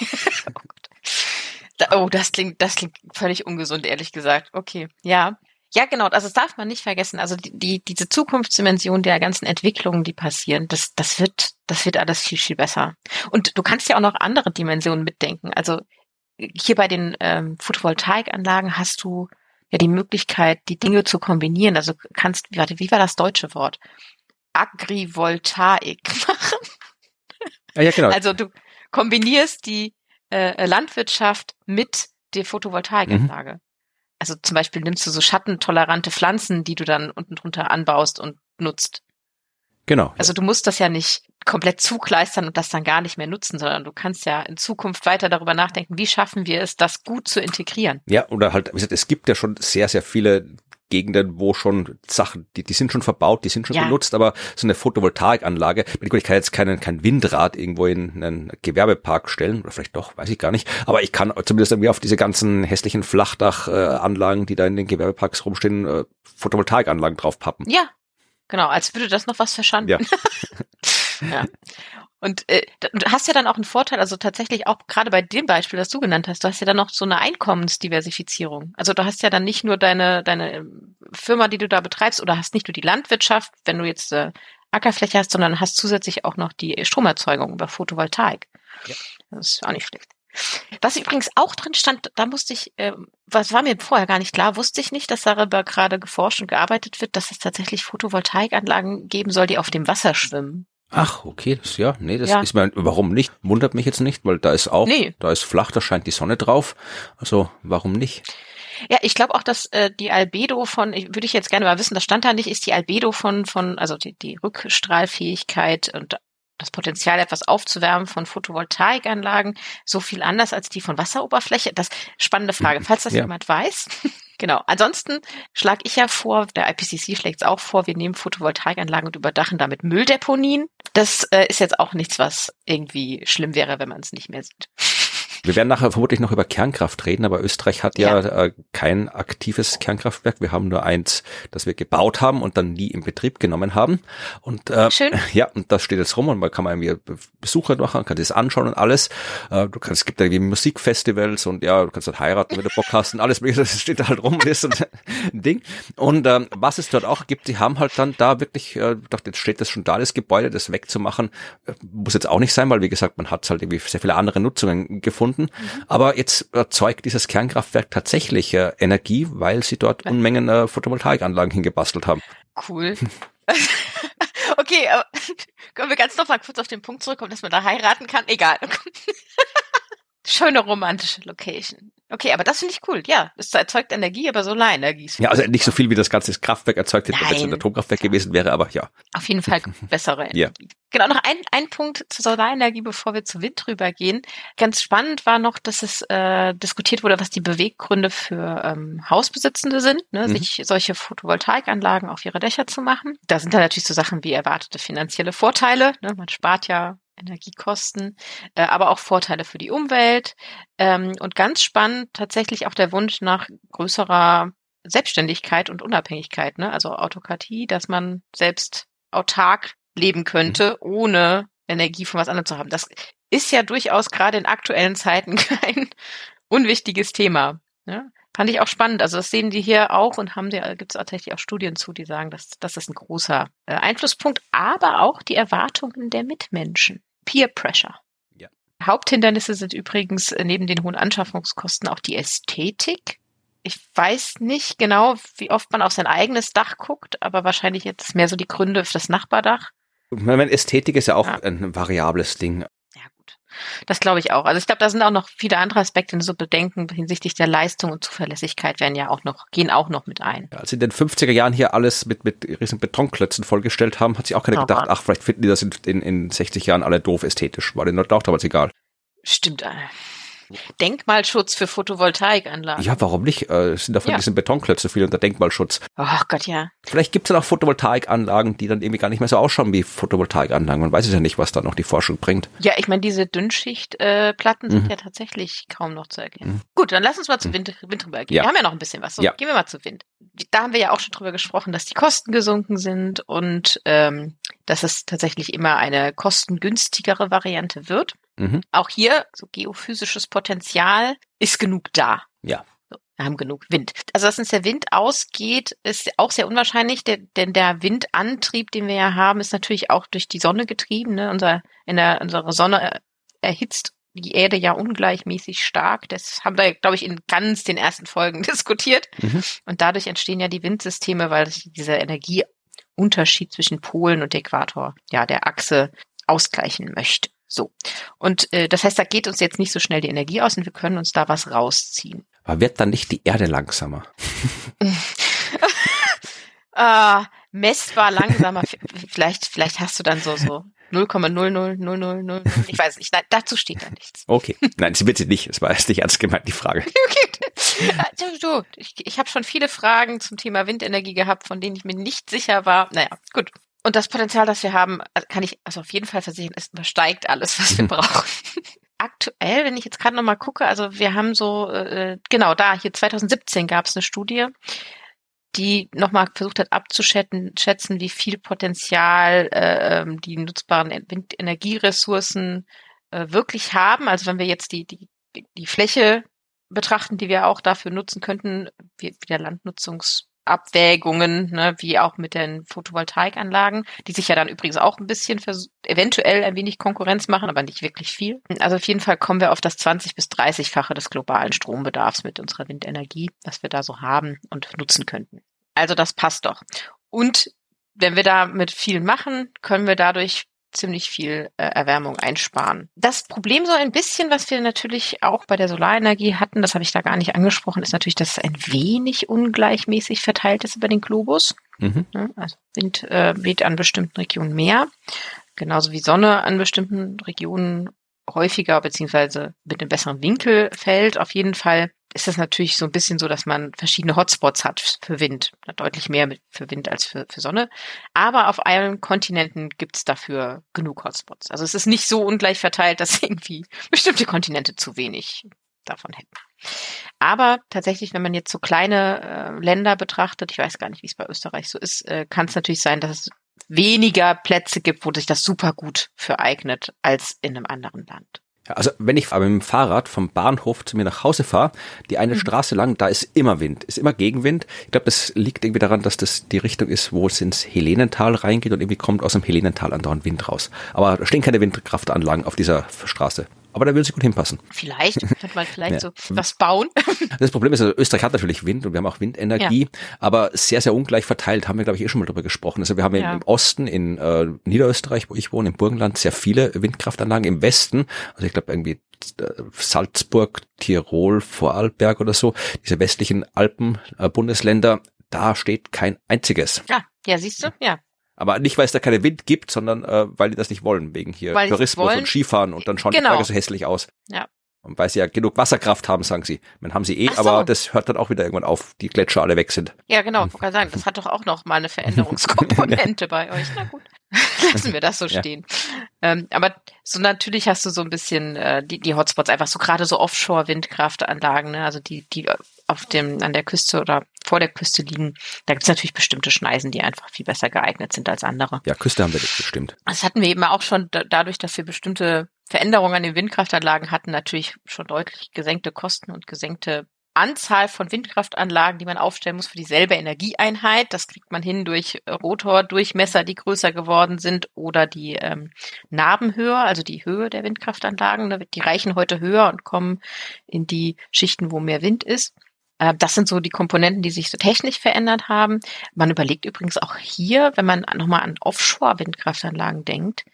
oh, oh, das klingt, das klingt völlig ungesund, ehrlich gesagt. Okay, ja. Ja, genau. Also das darf man nicht vergessen. Also die, die diese Zukunftsdimension der ganzen Entwicklungen, die passieren, das, das wird, das wird alles viel, viel besser. Und du kannst ja auch noch andere Dimensionen mitdenken. Also hier bei den ähm, Photovoltaikanlagen hast du ja die Möglichkeit, die Dinge zu kombinieren. Also kannst, warte, wie war das deutsche Wort? Agrivoltaik <laughs> machen. Ja, ja, genau. Also du kombinierst die äh, Landwirtschaft mit der Photovoltaikanlage. Mhm. Also zum Beispiel nimmst du so schattentolerante Pflanzen, die du dann unten drunter anbaust und nutzt. Genau. Also du musst das ja nicht komplett zukleistern und das dann gar nicht mehr nutzen, sondern du kannst ja in Zukunft weiter darüber nachdenken, wie schaffen wir es, das gut zu integrieren. Ja, oder halt, wie gesagt, es gibt ja schon sehr, sehr viele Gegenden, wo schon Sachen, die, die sind schon verbaut, die sind schon Ja. benutzt, aber so eine Photovoltaikanlage, ich kann jetzt keinen, kein Windrad irgendwo in einen Gewerbepark stellen, oder vielleicht doch, weiß ich gar nicht, aber ich kann zumindest irgendwie auf diese ganzen hässlichen Flachdachanlagen, die da in den Gewerbeparks rumstehen, äh, Photovoltaikanlagen draufpappen. Ja, genau, als würde das noch was verschanden. Ja. <laughs> ja. Und äh, du hast ja dann auch einen Vorteil, also tatsächlich auch gerade bei dem Beispiel, das du genannt hast, du hast ja dann noch so eine Einkommensdiversifizierung. Also du hast ja dann nicht nur deine, deine ähm, Firma, die du da betreibst, oder hast nicht nur die Landwirtschaft, wenn du jetzt äh, Ackerfläche hast, sondern hast zusätzlich auch noch die Stromerzeugung über Photovoltaik. Ja. Das ist auch nicht schlecht. Was übrigens auch drin stand, da musste ich, äh, was war mir vorher gar nicht klar, wusste ich nicht, dass darüber gerade geforscht und gearbeitet wird, dass es tatsächlich Photovoltaikanlagen geben soll, die auf dem Wasser schwimmen. Ach, okay, das ja, nee, das Ja. ist mir, warum nicht? Wundert mich jetzt nicht, weil da ist auch, Nee. da ist flach, da scheint die Sonne drauf. Also, warum nicht? Ja, ich glaube auch, dass äh, die Albedo von, ich, würde ich jetzt gerne mal wissen, das stand da nicht, ist die Albedo von, von also die, die Rückstrahlfähigkeit und das Potenzial, etwas aufzuwärmen von Photovoltaikanlagen, so viel anders als die von Wasseroberfläche? Das spannende Frage, <laughs> falls das Ja. jemand weiß. <laughs> genau. Ansonsten schlage ich ja vor, der IPCC schlägt es auch vor, wir nehmen Photovoltaikanlagen und überdachen damit Mülldeponien. Das äh, ist jetzt auch nichts, was irgendwie schlimm wäre, wenn man es nicht mehr sieht. Wir werden nachher vermutlich noch über Kernkraft reden, aber Österreich hat ja, äh, kein aktives Kernkraftwerk. Wir haben nur eins, das wir gebaut haben und dann nie in Betrieb genommen haben. Und äh, Schön. <laughs> ja, und das steht jetzt rum und man kann man irgendwie Besucher machen, kann das anschauen und alles. Äh, du kannst, es gibt da irgendwie Musikfestivals und ja, du kannst dort heiraten, wenn du Bock hast und alles mögliche. Das steht da halt rum und ist ein <laughs> Ding. Und ähm, was es dort auch gibt, die haben halt dann da wirklich, äh, ich dachte, jetzt steht das schon da, das Gebäude, das wegzumachen, äh, muss jetzt auch nicht sein, weil wie gesagt, man hat halt irgendwie sehr viele andere Nutzungen gefunden. Aber jetzt erzeugt dieses Kernkraftwerk tatsächlich äh, Energie, weil sie dort Unmengen äh, Photovoltaikanlagen hingebastelt haben. Cool. <laughs> okay, aber <laughs> können wir ganz noch mal kurz auf den Punkt zurückkommen, dass man da heiraten kann? Egal. Schöne romantische Location. Okay, aber das finde ich cool. Ja, es erzeugt Energie, aber Solarenergie. ist Ja, also nicht so viel wie das ganze Kraftwerk erzeugt hätte, wenn es ein. Atomkraftwerk gewesen wäre, aber ja. Auf jeden Fall <laughs> bessere Ja. Energie. Genau, noch ein, ein Punkt zur Solarenergie, bevor wir zu Wind rübergehen. Ganz spannend war noch, dass es äh, diskutiert wurde, was die Beweggründe für ähm, Hausbesitzende sind, ne, Mhm. sich solche Photovoltaikanlagen auf ihre Dächer zu machen. Da sind dann natürlich so Sachen wie erwartete finanzielle Vorteile. Ne, man spart ja Energiekosten, äh, aber auch Vorteile für die Umwelt. Ähm, und ganz spannend tatsächlich auch der Wunsch nach größerer Selbstständigkeit und Unabhängigkeit, ne? also Autokratie, dass man selbst autark leben könnte, ohne Energie von was anderem zu haben. Das ist ja durchaus gerade in aktuellen Zeiten <laughs> kein unwichtiges Thema. Ne? Fand ich auch spannend. Also das sehen die hier auch und haben die, gibt es tatsächlich auch Studien zu, die sagen, dass das ist ein großer äh, Einflusspunkt, aber auch die Erwartungen der Mitmenschen. Peer Pressure. Ja. Haupthindernisse sind übrigens äh, neben den hohen Anschaffungskosten auch die Ästhetik. Ich weiß nicht genau, wie oft man auf sein eigenes Dach guckt, aber wahrscheinlich jetzt mehr so die Gründe für das Nachbardach. Ich meine, Ästhetik ist ja auch Ja. ein variables Ding. Das glaube ich auch. Also ich glaube, da sind auch noch viele andere Aspekte, so bedenken hinsichtlich der Leistung und Zuverlässigkeit werden ja auch noch, gehen auch noch mit ein. Als sie in den 50er Jahren hier alles mit, mit riesen Betonklötzen vollgestellt haben, hat sich auch keiner Oh gedacht, Mann. ach, vielleicht finden die das in, in, in 60 Jahren alle doof ästhetisch. War denen auch damals egal. Stimmt. Denkmalschutz für Photovoltaikanlagen. Ja, warum nicht? Äh, es sind davon Ja. diesen Betonklötze viel unter Denkmalschutz. Oh Gott, ja. Vielleicht gibt es dann auch Photovoltaikanlagen, die dann irgendwie gar nicht mehr so ausschauen wie Photovoltaikanlagen. Man weiß es ja nicht, was da noch die Forschung bringt. Ja, ich meine, diese Dünnschichtplatten äh, sind Mhm. ja tatsächlich kaum noch zu erkennen. Gut, dann lass uns mal zu Mhm. Wind, Wind rüber gehen. Ja. Wir haben ja noch ein bisschen was. So, Ja. gehen wir mal zu Wind. Da haben wir ja auch schon drüber gesprochen, dass die Kosten gesunken sind und ähm, dass es tatsächlich immer eine kostengünstigere Variante wird. Mhm. Auch hier, so geophysisches Potenzial ist genug da. Ja. Wir haben genug Wind. Also, dass uns der Wind ausgeht, ist auch sehr unwahrscheinlich, denn der Windantrieb, den wir ja haben, ist natürlich auch durch die Sonne getrieben. Ne? Unser, in der, unsere Sonne äh, erhitzt die Erde ja ungleichmäßig stark. Das haben wir, glaube ich, in ganz den ersten Folgen <laughs> diskutiert. Mhm. Und dadurch entstehen ja die Windsysteme, weil sich dieser Energieunterschied zwischen Polen und Äquator, ja, der Achse ausgleichen möchte. So. Und äh, das heißt, da geht uns jetzt nicht so schnell die Energie aus und wir können uns da was rausziehen. Aber wird dann nicht die Erde langsamer? <laughs> <laughs> Ah, messbar langsamer. Vielleicht, vielleicht hast du dann so, so 0,00000. Ich weiß nicht. Nein, dazu steht da nichts. Okay. Nein, sie sie nicht. Es war erst nicht ernst gemeint, die Frage. <laughs> Okay. du, ich, ich habe schon viele Fragen zum Thema Windenergie gehabt, von denen ich mir nicht sicher war. Naja, gut. Und das Potenzial, das wir haben, also kann ich also auf jeden Fall versichern, es übersteigt alles, was wir <laughs> brauchen. Aktuell, wenn ich jetzt gerade nochmal gucke, also wir haben so, äh, genau da, hier 2017 gab es eine Studie, die nochmal versucht hat abzuschätzen, schätzen, wie viel Potenzial äh, ähm, die nutzbaren Windenergieressourcen äh, wirklich haben. Also wenn wir jetzt die, die, die Fläche betrachten, die wir auch dafür nutzen könnten, wie, wie der Landnutzungs Abwägungen, ne, wie auch mit den Photovoltaikanlagen, die sich ja dann übrigens auch ein bisschen eventuell ein wenig Konkurrenz machen, aber nicht wirklich viel. Also auf jeden Fall kommen wir auf das 20 bis 30-fache des globalen Strombedarfs mit unserer Windenergie, was wir da so haben und nutzen könnten. Also das passt doch. Und wenn wir da mit viel machen, können wir dadurch ziemlich viel äh, Erwärmung einsparen. Das Problem so ein bisschen, was wir natürlich auch bei der Solarenergie hatten, das habe ich da gar nicht angesprochen, ist natürlich, dass es ein wenig ungleichmäßig verteilt ist über den Globus. Mhm. Also Wind äh, weht an bestimmten Regionen mehr, genauso wie Sonne an bestimmten Regionen häufiger beziehungsweise mit einem besseren Winkel fällt. Auf jeden Fall ist das natürlich so ein bisschen so, dass man verschiedene Hotspots hat für Wind. Deutlich mehr für Wind als für, für Sonne. Aber auf allen Kontinenten gibt es dafür genug Hotspots. Also es ist nicht so ungleich verteilt, dass <laughs> irgendwie bestimmte Kontinente zu wenig davon hätten. Aber tatsächlich, wenn man jetzt so kleine äh, Länder betrachtet, ich weiß gar nicht, wie es bei Österreich so ist, äh, kann es natürlich sein, dass es weniger Plätze gibt, wo sich das super gut für eignet als in einem anderen Land. Also wenn ich aber mit dem Fahrrad vom Bahnhof zu mir nach Hause fahre, die eine mhm. Straße lang, da ist immer Wind, ist immer Gegenwind. Ich glaube, das liegt irgendwie daran, dass das die Richtung ist, wo es ins Helenental reingeht und irgendwie kommt aus dem Helenental andauernd Wind raus. Aber da stehen keine Windkraftanlagen auf dieser Straße aber da würde sie gut hinpassen. Vielleicht, <laughs> könnte man vielleicht ja. so was bauen. <laughs> Das Problem ist, also Österreich hat natürlich Wind und wir haben auch Windenergie, ja. aber sehr, sehr ungleich verteilt, haben wir, glaube ich, eh schon mal drüber gesprochen. Also wir haben ja. im Osten, in äh, Niederösterreich, wo ich wohne, im Burgenland, sehr viele Windkraftanlagen. Im Westen, also ich glaube irgendwie äh, Salzburg, Tirol, Vorarlberg oder so, diese westlichen Alpen-Bundesländer, äh, da steht kein einziges. Ja, ja, siehst du, ja. Aber nicht, weil es da keine Wind gibt, sondern äh, weil die das nicht wollen, wegen hier weil Tourismus und Skifahren und dann schauen genau. die Berge so hässlich aus. Ja. Und weil sie ja genug Wasserkraft haben, sagen sie. Man haben sie eh, so. aber das hört dann auch wieder irgendwann auf, die Gletscher alle weg sind. Ja, genau, <laughs> ich kann sagen, das hat doch auch noch mal eine Veränderungskomponente bei euch. Na gut, <laughs> lassen wir das so <laughs> stehen. Ähm, aber so natürlich hast du so ein bisschen äh, die, die Hotspots, einfach so gerade so Offshore-Windkraftanlagen, ne? also die, die auf dem, an der Küste oder vor der Küste liegen, da gibt es natürlich bestimmte Schneisen, die einfach viel besser geeignet sind als andere. Ja, Küste haben wir nicht bestimmt. Das hatten wir eben auch schon dadurch, dass wir bestimmte Veränderungen an den Windkraftanlagen hatten, natürlich schon deutlich gesenkte Kosten und gesenkte Anzahl von Windkraftanlagen, die man aufstellen muss für dieselbe Energieeinheit. Das kriegt man hin durch Rotordurchmesser, die größer geworden sind oder die ähm, Narbenhöhe, also die Höhe der Windkraftanlagen. Die reichen heute höher und kommen in die Schichten, wo mehr Wind ist. Äh, das sind so die Komponenten, die sich so technisch verändert haben. Man überlegt übrigens auch hier, wenn man nochmal an Offshore-Windkraftanlagen denkt,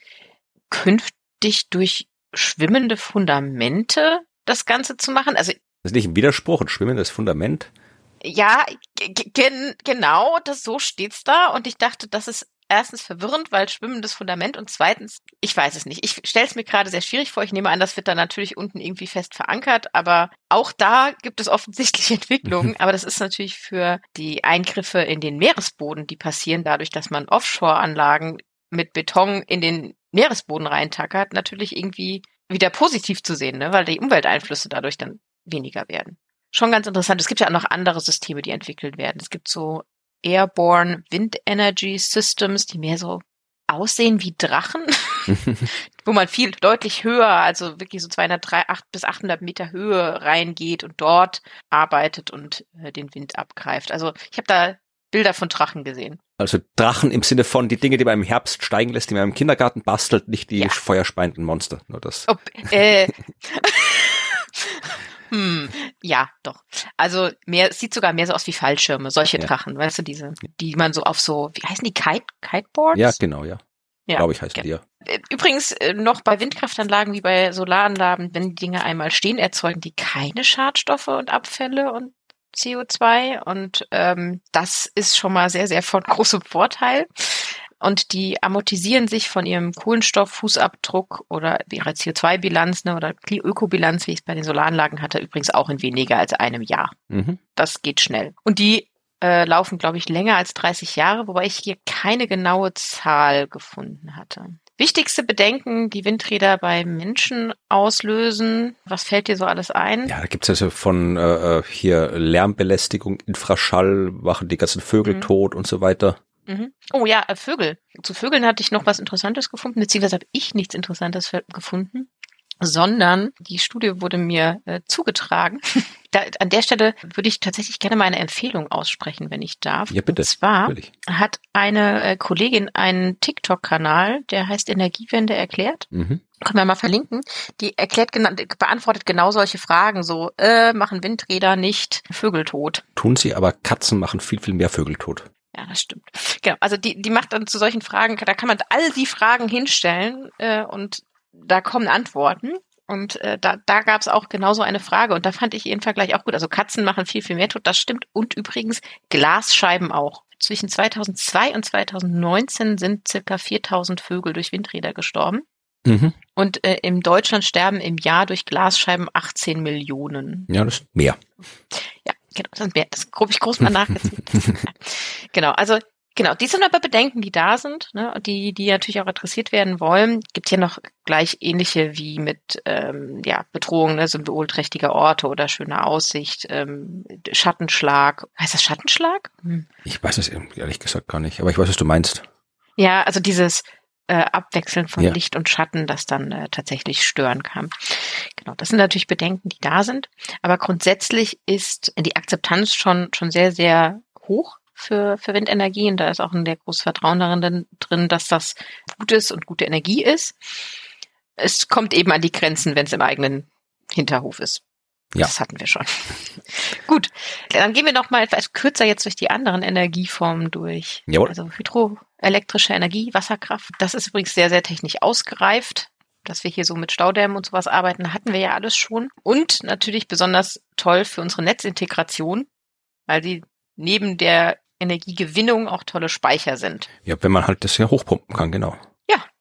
künftig durch schwimmende Fundamente das Ganze zu machen. Also das ist nicht ein Widerspruch, ein schwimmendes Fundament. Ja, gen genau, das so steht's da. Und ich dachte, das ist erstens verwirrend, weil schwimmendes Fundament und zweitens, ich weiß es nicht. Ich stelle es mir gerade sehr schwierig vor. Ich nehme an, das wird dann natürlich unten irgendwie fest verankert, aber auch da gibt es offensichtlich <laughs> Entwicklungen. <laughs> aber das ist natürlich für die Eingriffe in den Meeresboden, die passieren dadurch, dass man Offshore-Anlagen mit Beton in den Meeresboden reintackert, natürlich irgendwie wieder positiv zu sehen, ne? weil die Umwelteinflüsse dadurch dann weniger werden. Schon ganz interessant. Es gibt ja auch noch andere Systeme, die entwickelt werden. Es gibt so Airborne Wind Energy Systems, die mehr so aussehen wie Drachen, <laughs> wo man viel deutlich höher, also wirklich so 208 bis 800 Meter Höhe reingeht und dort arbeitet und äh, den Wind abgreift. Also ich habe da Bilder von Drachen gesehen. Also Drachen im Sinne von die Dinge, die man im Herbst steigen lässt, die man im Kindergarten bastelt, nicht die ja. feuerspeienden Monster. Nur das. Ob, äh, <laughs> <laughs> Hm, ja, doch. Also mehr, sieht sogar mehr so aus wie Fallschirme, solche ja. Drachen, weißt du, diese, die man so auf so, wie heißen die, Kite, Kiteboards? Ja, genau, ja. Ja, glaube ich heißt die ja. Äh, übrigens äh, noch bei Windkraftanlagen wie bei Solaranlagen, wenn die Dinge einmal stehen, erzeugen die keine Schadstoffe und Abfälle und CO2 und ähm, das ist schon mal sehr, sehr von <laughs> großem Vorteil. Und die amortisieren sich von ihrem Kohlenstofffußabdruck oder ihrer CO2-Bilanz ne, oder Ökobilanz, wie ich es bei den Solaranlagen hatte, übrigens auch in weniger als einem Jahr. Mhm. Das geht schnell. Und die äh, laufen, glaube ich, länger als 30 Jahre, wobei ich hier keine genaue Zahl gefunden hatte. Wichtigste Bedenken, die Windräder bei Menschen auslösen. Was fällt dir so alles ein? Ja, da gibt's also von äh, äh hier Lärmbelästigung, Infraschall, machen die ganzen Vögel mhm. tot und so weiter. Mhm. Oh ja, äh, Vögel. Zu Vögeln hatte ich noch was Interessantes gefunden, beziehungsweise habe ich nichts Interessantes gefunden sondern die Studie wurde mir äh, zugetragen. <laughs> da, an der Stelle würde ich tatsächlich gerne mal eine Empfehlung aussprechen, wenn ich darf. Ja, bitte. Und zwar hat eine äh, Kollegin einen TikTok-Kanal, der heißt Energiewende erklärt. Mhm. Können wir mal verlinken. Die erklärt genau, beantwortet genau solche Fragen, so äh, machen Windräder nicht Vögel tot. Tun sie, aber Katzen machen viel, viel mehr Vögel tot. Ja, das stimmt. Genau, also die, die macht dann zu solchen Fragen, da kann man all die Fragen hinstellen äh, und da kommen Antworten. Und äh, da, da gab es auch genauso eine Frage und da fand ich ihren Vergleich auch gut. Also Katzen machen viel, viel mehr tot, das stimmt. Und übrigens Glasscheiben auch. Zwischen 2002 und 2019 sind circa 4000 Vögel durch Windräder gestorben. Mhm. Und äh, in Deutschland sterben im Jahr durch Glasscheiben 18 Millionen. Ja, das ist mehr. Ja, genau, das. Das grob ich groß mal nachgezählt. <laughs> genau, also Genau, die sind aber Bedenken, die da sind, ne, die, die natürlich auch adressiert werden wollen. Gibt hier noch gleich ähnliche wie mit ähm, ja, Bedrohungen, ne, symbolträchtige Orte oder schöne Aussicht, ähm, Schattenschlag. Heißt das Schattenschlag? Hm. Ich weiß es ehrlich gesagt gar nicht, aber ich weiß, was du meinst. Ja, also dieses äh, Abwechseln von ja. Licht und Schatten, das dann äh, tatsächlich stören kann. Genau, das sind natürlich Bedenken, die da sind. Aber grundsätzlich ist die Akzeptanz schon, schon sehr, sehr hoch für, für Windenergie und da ist auch ein sehr großes Vertrauen darin drin, dass das gut ist und gute Energie ist. Es kommt eben an die Grenzen, wenn es im eigenen Hinterhof ist. Ja. Das hatten wir schon. Gut, dann gehen wir noch mal etwas kürzer jetzt durch die anderen Energieformen durch. Jawohl. Also hydroelektrische Energie, Wasserkraft. Das ist übrigens sehr, sehr technisch ausgereift. Dass wir hier so mit Staudämmen und sowas arbeiten, hatten wir ja alles schon. Und natürlich besonders toll für unsere Netzintegration, weil die neben der Energiegewinnung auch tolle Speicher sind. Ja, wenn man halt das ja hochpumpen kann, genau.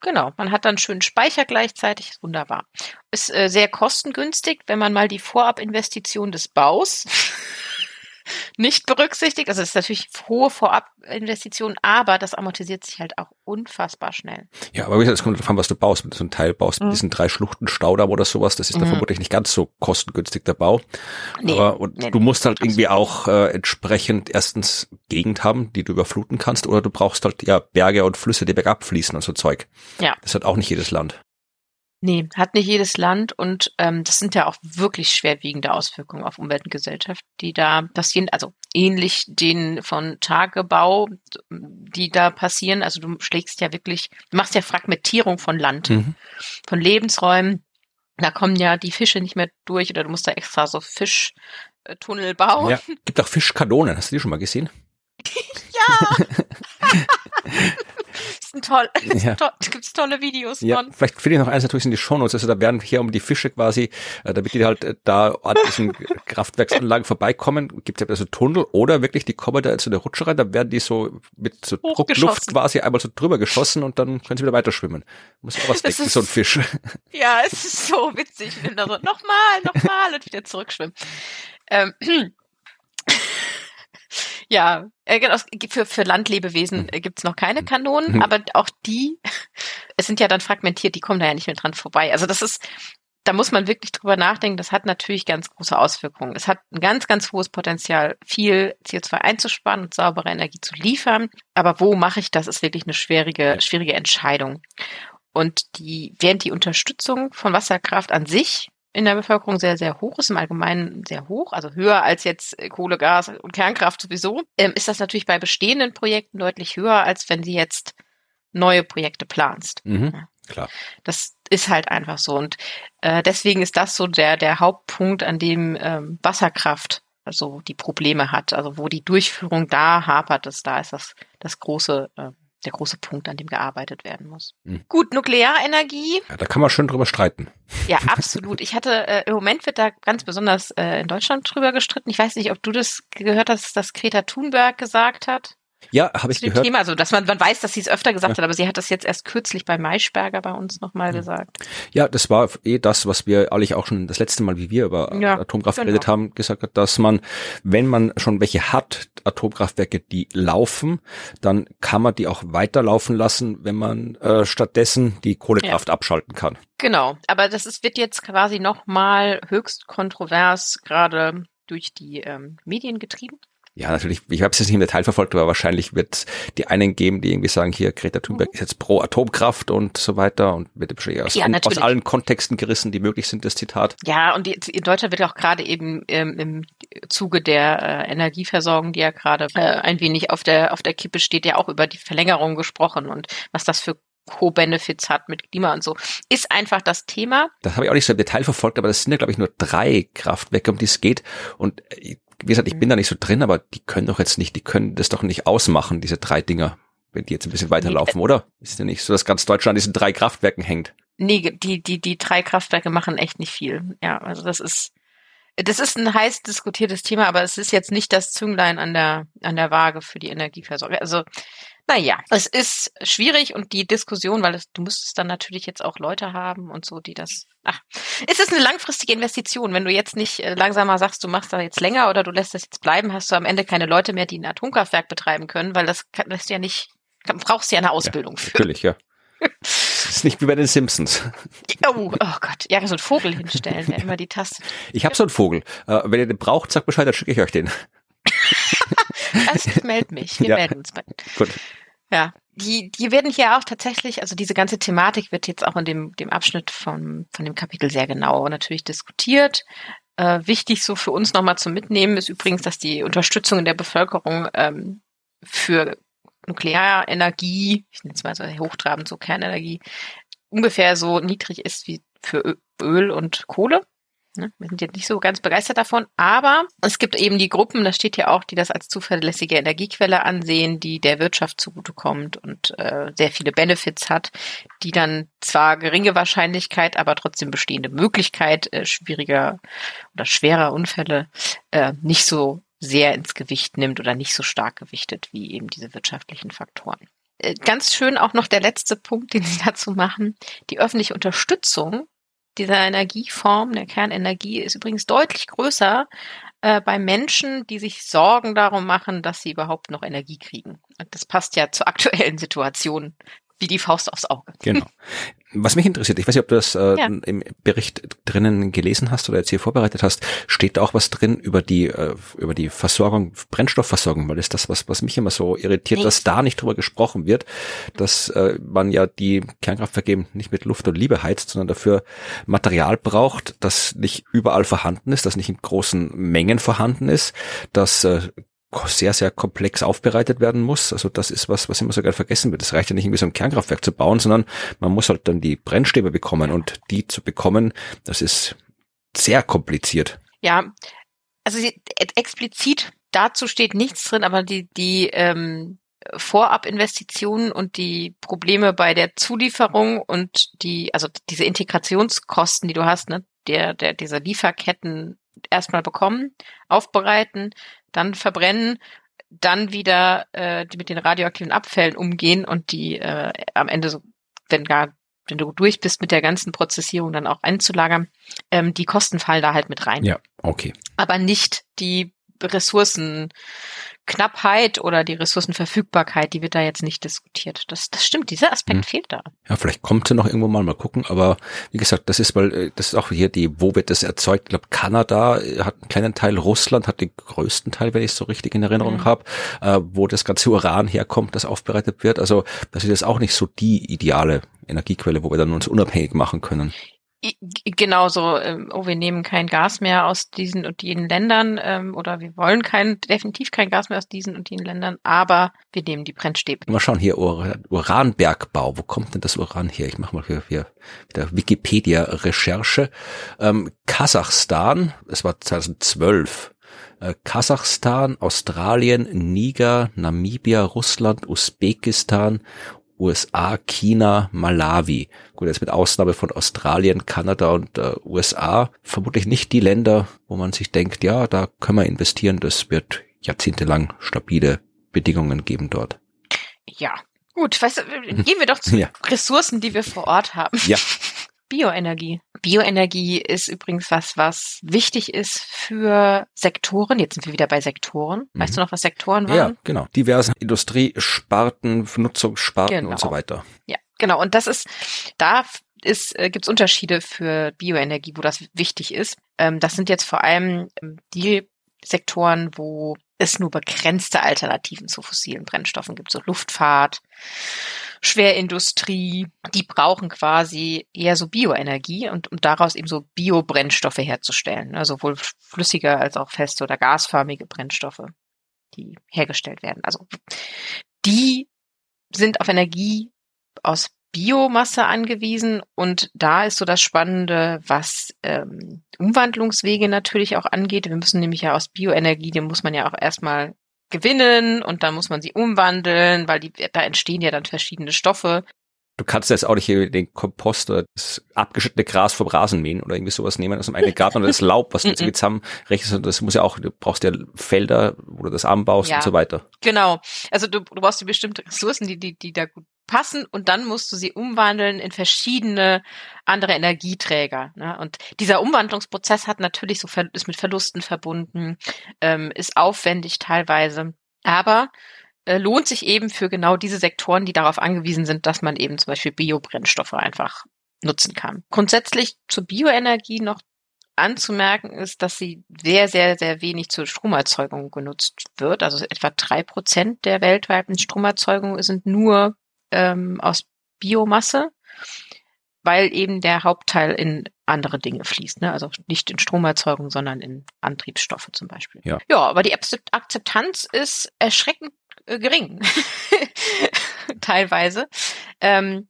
Genau. Man hat dann schönen Speicher gleichzeitig. Ist wunderbar. Ist äh, sehr kostengünstig, wenn man mal die Vorabinvestition des Baus <laughs> nicht berücksichtigt. Also es ist natürlich hohe Vorabinvestitionen, aber das amortisiert sich halt auch unfassbar schnell. Ja, aber wie gesagt, es kommt davon, was du baust. Wenn du so ein Teil baust mit mhm. diesen drei Schluchten Staudamm oder sowas, das ist mhm. da vermutlich nicht ganz so kostengünstig der Bau. Nee, aber und nee, du musst halt irgendwie auch äh, entsprechend erstens Gegend haben, die du überfluten kannst, oder du brauchst halt ja Berge und Flüsse, die bergab fließen und so Zeug. Ja. Das hat auch nicht jedes Land. Nee, hat nicht jedes Land und ähm, das sind ja auch wirklich schwerwiegende Auswirkungen auf Umwelt und Gesellschaft, die da passieren, also ähnlich den von Tagebau, die da passieren. Also du schlägst ja wirklich, du machst ja Fragmentierung von Land, mhm. von Lebensräumen. Da kommen ja die Fische nicht mehr durch oder du musst da extra so Fischtunnel bauen. Ja, gibt auch Fischkanonen, hast du die schon mal gesehen? <laughs> <laughs> ja! Ist ein toll, <laughs> ist ja. gibt's tolle Videos ja, von. Vielleicht finde ich noch eins natürlich in die Shownotes. Also da werden hier um die Fische quasi, äh, damit die halt äh, da an diesen Kraftwerksanlagen vorbeikommen, gibt es ja so Tunnel oder wirklich, die kommen da zu der Rutsche rein, da werden die so mit so Druckluft quasi einmal so drüber geschossen und dann können sie wieder weiter schwimmen. Muss auch was denken, so ein Fisch. Ja, es ist so witzig. Wenn da so, nochmal, nochmal und wieder zurückschwimmen. Ähm, ja, äh, genau, für, für Landlebewesen hm. äh, gibt's noch keine hm. Kanonen, hm. aber auch die, <laughs> es sind ja dann fragmentiert, die kommen da ja nicht mehr dran vorbei. Also das ist, da muss man wirklich drüber nachdenken. Das hat natürlich ganz große Auswirkungen. Es hat ein ganz, ganz hohes Potenzial, viel CO2 einzusparen und saubere Energie zu liefern. Aber wo mache ich das, ist wirklich eine schwierige, schwierige Entscheidung. Und die, während die Unterstützung von Wasserkraft an sich in der Bevölkerung sehr, sehr hoch ist, im Allgemeinen sehr hoch, also höher als jetzt Kohle, Gas und Kernkraft sowieso, ähm, ist das natürlich bei bestehenden Projekten deutlich höher, als wenn du jetzt neue Projekte planst. Mhm, ja. Klar. Das ist halt einfach so. Und äh, deswegen ist das so der, der Hauptpunkt, an dem ähm, Wasserkraft also die Probleme hat. Also wo die Durchführung da hapert, ist, da ist das, das große äh, der große Punkt, an dem gearbeitet werden muss. Mhm. Gut, Nuklearenergie. Ja, da kann man schön drüber streiten. Ja, absolut. Ich hatte, äh, im Moment wird da ganz besonders äh, in Deutschland drüber gestritten. Ich weiß nicht, ob du das gehört hast, dass Greta Thunberg gesagt hat. Ja, habe ich gehört. Thema, also dass man, man weiß, dass sie es öfter gesagt ja. hat, aber sie hat das jetzt erst kürzlich bei Maischberger bei uns nochmal ja. gesagt. Ja, das war eh das, was wir eigentlich auch schon das letzte Mal, wie wir über ja, Atomkraft genau. geredet haben, gesagt hat, dass man, wenn man schon welche hat, Atomkraftwerke, die laufen, dann kann man die auch weiterlaufen lassen, wenn man äh, stattdessen die Kohlekraft abschalten kann. Genau, aber das ist, wird jetzt quasi nochmal höchst kontrovers gerade durch die ähm, Medien getrieben. Ja, natürlich, ich habe es jetzt nicht im Detail verfolgt, aber wahrscheinlich wird es die einen geben, die irgendwie sagen, hier, Greta Thunberg mhm. ist jetzt pro Atomkraft und so weiter und wird aus, ja, aus allen Kontexten gerissen, die möglich sind, das Zitat. Ja, und die, in Deutschland wird auch gerade eben ähm, im Zuge der äh, Energieversorgung, die ja gerade äh, ein wenig auf der, auf der Kippe steht, ja auch über die Verlängerung gesprochen und was das für Co-Benefits hat mit Klima und so, ist einfach das Thema. Das habe ich auch nicht so im Detail verfolgt, aber das sind ja, glaube ich, nur drei Kraftwerke, um die es geht. Und äh, wie gesagt, ich bin da nicht so drin, aber die können doch jetzt nicht, die können das doch nicht ausmachen, diese drei Dinger, wenn die jetzt ein bisschen weiterlaufen, nee, oder? Ist ja nicht so, dass ganz Deutschland an diesen drei Kraftwerken hängt. Nee, die, die, die drei Kraftwerke machen echt nicht viel. Ja, also das ist, das ist ein heiß diskutiertes Thema, aber es ist jetzt nicht das Zünglein an der, an der Waage für die Energieversorgung. Also naja, es ist schwierig und die Diskussion, weil es, du müsstest dann natürlich jetzt auch Leute haben und so, die das. Ach, ist es eine langfristige Investition? Wenn du jetzt nicht äh, langsamer sagst, du machst da jetzt länger oder du lässt das jetzt bleiben, hast du am Ende keine Leute mehr, die ein Atomkraftwerk betreiben können, weil das lässt ja nicht, brauchst ja eine Ausbildung ja, für. Natürlich, ja. Das ist nicht wie bei den Simpsons. Oh, oh Gott. Ja, so einen Vogel hinstellen, der immer die Taste. Ich habe so einen Vogel. Äh, wenn ihr den braucht, sagt Bescheid, dann schicke ich euch den. Das meldet mich. Wir <laughs> ja. melden uns bei. Gut. Ja, die, die werden hier auch tatsächlich, also diese ganze Thematik wird jetzt auch in dem, dem Abschnitt von, von dem Kapitel sehr genau natürlich diskutiert. Äh, wichtig so für uns nochmal zu mitnehmen ist übrigens, dass die Unterstützung in der Bevölkerung ähm, für Nuklearenergie, ich nenne es mal so hochtrabend, so Kernenergie, ungefähr so niedrig ist wie für Öl und Kohle. Ne? Wir sind jetzt nicht so ganz begeistert davon, aber es gibt eben die Gruppen, da steht ja auch, die das als zuverlässige Energiequelle ansehen, die der Wirtschaft zugutekommt und äh, sehr viele Benefits hat, die dann zwar geringe Wahrscheinlichkeit, aber trotzdem bestehende Möglichkeit äh, schwieriger oder schwerer Unfälle äh, nicht so sehr ins Gewicht nimmt oder nicht so stark gewichtet wie eben diese wirtschaftlichen Faktoren. Äh, ganz schön auch noch der letzte Punkt, den Sie <laughs> dazu machen. Die öffentliche Unterstützung dieser Energieform, der Kernenergie, ist übrigens deutlich größer äh, bei Menschen, die sich Sorgen darum machen, dass sie überhaupt noch Energie kriegen. Und das passt ja zur aktuellen Situation wie die Faust aufs Auge. Genau. Was mich interessiert, ich weiß nicht, ob du das äh, ja. im Bericht drinnen gelesen hast oder jetzt hier vorbereitet hast, steht da auch was drin über die äh, über die Versorgung, Brennstoffversorgung, weil das ist das, was, was mich immer so irritiert, nee. dass da nicht drüber gesprochen wird, dass äh, man ja die Kernkraftwerke nicht mit Luft und Liebe heizt, sondern dafür Material braucht, das nicht überall vorhanden ist, das nicht in großen Mengen vorhanden ist, dass äh, sehr, sehr komplex aufbereitet werden muss. Also das ist was, was immer so gerne vergessen wird. Es reicht ja nicht irgendwie so ein Kernkraftwerk zu bauen, sondern man muss halt dann die Brennstäbe bekommen und die zu bekommen, das ist sehr kompliziert. Ja, also explizit dazu steht nichts drin, aber die, die ähm, Vorabinvestitionen und die Probleme bei der Zulieferung und die, also diese Integrationskosten, die du hast, ne, der, der, dieser Lieferketten erstmal bekommen, aufbereiten, dann verbrennen, dann wieder äh, mit den radioaktiven Abfällen umgehen und die äh, am Ende so, wenn gar wenn du durch bist mit der ganzen Prozessierung dann auch einzulagern, ähm, die Kosten fallen da halt mit rein. Ja, okay. Aber nicht die Ressourcen Knappheit oder die Ressourcenverfügbarkeit, die wird da jetzt nicht diskutiert. Das, das stimmt, dieser Aspekt hm. fehlt da. Ja, vielleicht kommt sie noch irgendwo mal, mal gucken, aber wie gesagt, das ist, weil äh, das ist auch hier die, wo wird das erzeugt? Ich glaube, Kanada äh, hat einen kleinen Teil, Russland hat den größten Teil, wenn ich es so richtig in Erinnerung mhm. habe, äh, wo das ganze Uran herkommt, das aufbereitet wird. Also das ist jetzt auch nicht so die ideale Energiequelle, wo wir dann uns unabhängig machen können. Genauso, ähm, oh, wir nehmen kein Gas mehr aus diesen und jenen Ländern ähm, oder wir wollen kein, definitiv kein Gas mehr aus diesen und jenen Ländern, aber wir nehmen die Brennstäbe. Mal schauen hier, Ur Uranbergbau, wo kommt denn das Uran her? Ich mache mal hier, hier wieder Wikipedia-Recherche. Ähm, Kasachstan, es war 2012, äh, Kasachstan, Australien, Niger, Namibia, Russland, Usbekistan USA, China, Malawi. Gut, jetzt mit Ausnahme von Australien, Kanada und äh, USA vermutlich nicht die Länder, wo man sich denkt, ja, da können wir investieren, das wird jahrzehntelang stabile Bedingungen geben dort. Ja, gut. Weißt <laughs> gehen wir doch zu ja. Ressourcen, die wir vor Ort haben. Ja. Bioenergie. Bioenergie ist übrigens was, was wichtig ist für Sektoren. Jetzt sind wir wieder bei Sektoren. Weißt mhm. du noch, was Sektoren waren? Ja, genau. Diverse Industriesparten, Nutzungssparten genau. und so weiter. Ja, genau. Und das ist, da ist, äh, gibt es Unterschiede für Bioenergie, wo das wichtig ist. Ähm, das sind jetzt vor allem ähm, die Sektoren, wo es nur begrenzte Alternativen zu fossilen Brennstoffen gibt, so Luftfahrt, Schwerindustrie, die brauchen quasi eher so Bioenergie und um daraus eben so Biobrennstoffe herzustellen, ne? sowohl flüssige als auch feste oder gasförmige Brennstoffe, die hergestellt werden. Also die sind auf Energie aus Biomasse angewiesen und da ist so das Spannende, was ähm, Umwandlungswege natürlich auch angeht. Wir müssen nämlich ja aus Bioenergie, die muss man ja auch erstmal gewinnen und dann muss man sie umwandeln, weil die, da entstehen ja dann verschiedene Stoffe. Du kannst jetzt auch nicht hier den Kompost oder das abgeschnittene Gras vom Rasen mähen oder irgendwie sowas nehmen aus dem eigenen Garten oder das <laughs> Laub, was du jetzt zusammenrechnest. Das muss ja auch, du brauchst ja Felder, wo du das anbaust ja, und so weiter. Genau. Also du, du brauchst die bestimmte Ressourcen, die, die, die da gut passen und dann musst du sie umwandeln in verschiedene andere Energieträger. Ne? Und dieser Umwandlungsprozess hat natürlich so ist mit Verlusten verbunden, ähm, ist aufwendig teilweise, aber lohnt sich eben für genau diese Sektoren, die darauf angewiesen sind, dass man eben zum Beispiel Biobrennstoffe einfach nutzen kann. Grundsätzlich zur Bioenergie noch anzumerken ist, dass sie sehr, sehr, sehr wenig zur Stromerzeugung genutzt wird. Also etwa drei Prozent der weltweiten Stromerzeugung sind nur ähm, aus Biomasse, weil eben der Hauptteil in andere Dinge fließt. Ne? Also nicht in Stromerzeugung, sondern in Antriebsstoffe zum Beispiel. Ja, ja aber die Akzeptanz ist erschreckend äh, gering. <laughs> Teilweise. Ähm,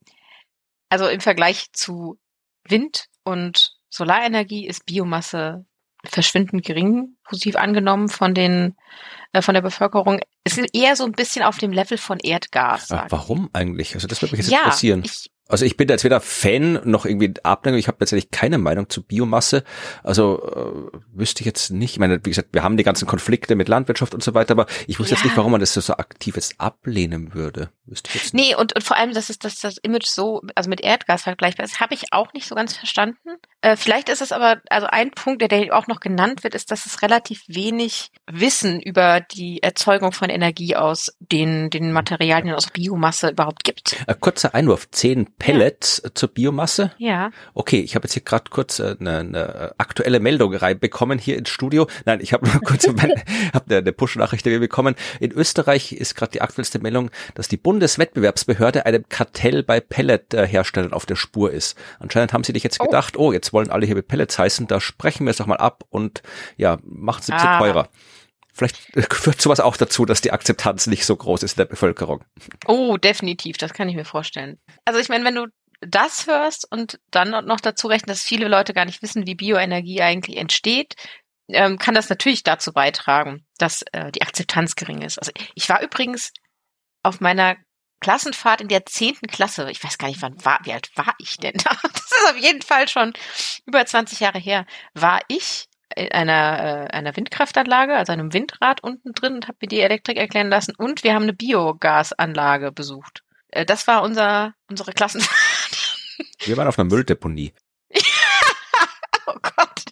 also im Vergleich zu Wind und Solarenergie ist Biomasse verschwindend gering positiv angenommen von den äh, von der Bevölkerung. Es ist eher so ein bisschen auf dem Level von Erdgas. Ach, warum eigentlich? Also das würde mich jetzt ja, interessieren. Ich, also ich bin jetzt weder Fan noch irgendwie Ablenkung. Ich habe tatsächlich keine Meinung zu Biomasse. Also äh, wüsste ich jetzt nicht. Ich meine, wie gesagt, wir haben die ganzen Konflikte mit Landwirtschaft und so weiter, aber ich wüsste ja. jetzt nicht, warum man das so aktiv jetzt ablehnen würde. Wüsste ich jetzt nicht. Nee, und, und vor allem, dass es dass das Image so, also mit Erdgas vergleichbar ist, habe ich auch nicht so ganz verstanden. Äh, vielleicht ist es aber, also ein Punkt, der, der auch noch genannt wird, ist, dass es relativ wenig Wissen über die Erzeugung von Energie aus den, den Materialien aus Biomasse überhaupt gibt. Äh, kurzer Einwurf. Zehn Pellets ja. zur Biomasse? Ja. Okay, ich habe jetzt hier gerade kurz äh, eine, eine aktuelle Meldung reinbekommen hier ins Studio. Nein, ich habe nur kurz <laughs> hab eine, eine Push-Nachricht bekommen. In Österreich ist gerade die aktuellste Meldung, dass die Bundeswettbewerbsbehörde einem Kartell bei Pelletherstellern auf der Spur ist. Anscheinend haben sie dich jetzt oh. gedacht, oh, jetzt wollen alle hier mit Pellets heißen, da sprechen wir es doch mal ab und ja, macht es ein bisschen ah. teurer. Vielleicht führt sowas auch dazu, dass die Akzeptanz nicht so groß ist in der Bevölkerung. Oh, definitiv, das kann ich mir vorstellen. Also ich meine, wenn du das hörst und dann noch dazu rechnen, dass viele Leute gar nicht wissen, wie Bioenergie eigentlich entsteht, ähm, kann das natürlich dazu beitragen, dass äh, die Akzeptanz gering ist. Also ich war übrigens auf meiner Klassenfahrt in der zehnten Klasse. Ich weiß gar nicht, wann war, wie alt war ich denn da? <laughs> Das ist auf jeden Fall schon über 20 Jahre her. War ich einer, äh, einer Windkraftanlage, also einem Windrad unten drin und habe mir die Elektrik erklären lassen und wir haben eine Biogasanlage besucht. Äh, das war unser, unsere Klassenfahrt. <laughs> Wir waren auf einer Mülldeponie. <laughs> oh Gott.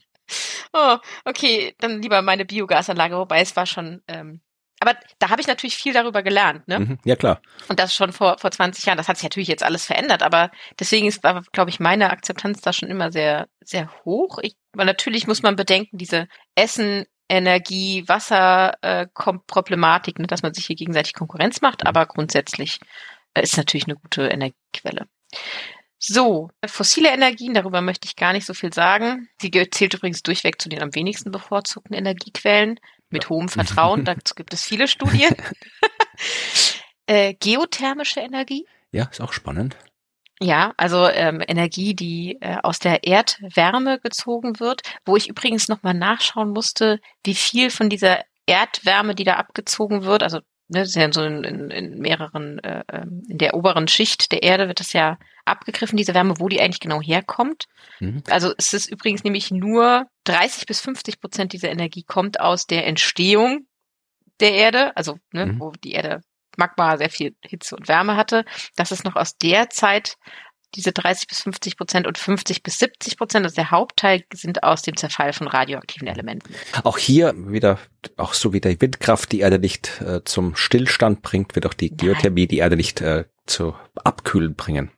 Oh, okay, dann lieber meine Biogasanlage, wobei es war schon ähm, aber da habe ich natürlich viel darüber gelernt, ne? Mhm, ja, klar. Und das schon vor, vor 20 Jahren. Das hat sich natürlich jetzt alles verändert, aber deswegen ist, glaube ich, meine Akzeptanz da schon immer sehr, sehr hoch. Ich, weil natürlich muss man bedenken, diese Essen, Energie, Wasser, äh, Problematik, ne, dass man sich hier gegenseitig Konkurrenz macht, mhm. aber grundsätzlich äh, ist natürlich eine gute Energiequelle. So, fossile Energien, darüber möchte ich gar nicht so viel sagen. Sie zählt übrigens durchweg zu den am wenigsten bevorzugten Energiequellen mit hohem <laughs> Vertrauen. Dazu gibt es viele Studien. <laughs> äh, geothermische Energie. Ja, ist auch spannend. Ja, also ähm, Energie, die äh, aus der Erdwärme gezogen wird, wo ich übrigens nochmal nachschauen musste, wie viel von dieser Erdwärme, die da abgezogen wird, also ne, das ist ja so in, in, in mehreren, äh, ähm, in der oberen Schicht der Erde wird das ja abgegriffen, diese Wärme, wo die eigentlich genau herkommt. Mhm. Also es ist übrigens nämlich nur 30 bis 50 Prozent dieser Energie kommt aus der Entstehung der Erde, also ne, Mhm. wo die Erde Magma sehr viel Hitze und Wärme hatte. Das ist noch aus der Zeit diese 30 bis 50 Prozent und 50 bis 70 Prozent, also der Hauptteil sind aus dem Zerfall von radioaktiven Elementen. Auch hier wieder, auch so wie der Windkraft die Erde nicht äh, zum Stillstand bringt, wird auch die. Geothermie die Erde nicht äh, zu Abkühlen bringen.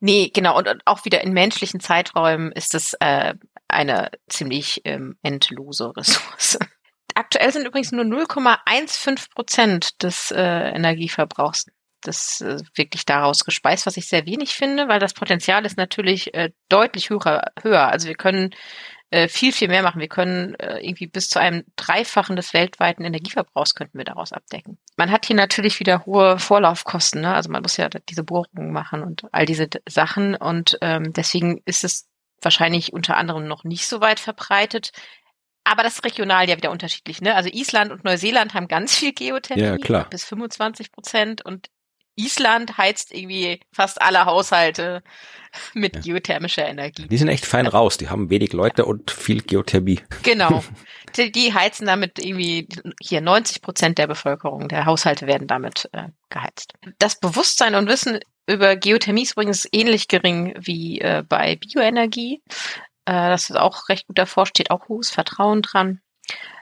Nee, genau. Und, und auch wieder in menschlichen Zeiträumen ist es äh, eine ziemlich ähm, endlose Ressource. <laughs> Aktuell sind übrigens nur 0,15 Prozent des äh, Energieverbrauchs das äh, wirklich daraus gespeist, was ich sehr wenig finde, weil das Potenzial ist natürlich äh, deutlich höher, höher. Also wir können äh, viel, viel mehr machen. Wir können äh, irgendwie bis zu einem Dreifachen des weltweiten Energieverbrauchs könnten wir daraus abdecken. Man hat hier natürlich wieder hohe Vorlaufkosten. Ne? Also man muss ja diese Bohrungen machen und all diese Sachen. Und ähm, deswegen ist es wahrscheinlich unter anderem noch nicht so weit verbreitet. Aber das ist regional ja wieder unterschiedlich. Ne? Also Island und Neuseeland haben ganz viel Geothermie, Ja, klar. bis 25 Prozent. Und Island heizt irgendwie fast alle Haushalte mit Ja. geothermischer Energie. Die sind echt fein raus. Die haben wenig Leute und viel Geothermie. Genau. <laughs> Die, die heizen damit irgendwie hier 90 Prozent der Bevölkerung, der Haushalte werden damit äh, geheizt. Das Bewusstsein und Wissen über Geothermie ist übrigens ähnlich gering wie äh, bei Bioenergie. Äh, das ist auch recht gut erforscht, steht auch hohes Vertrauen dran.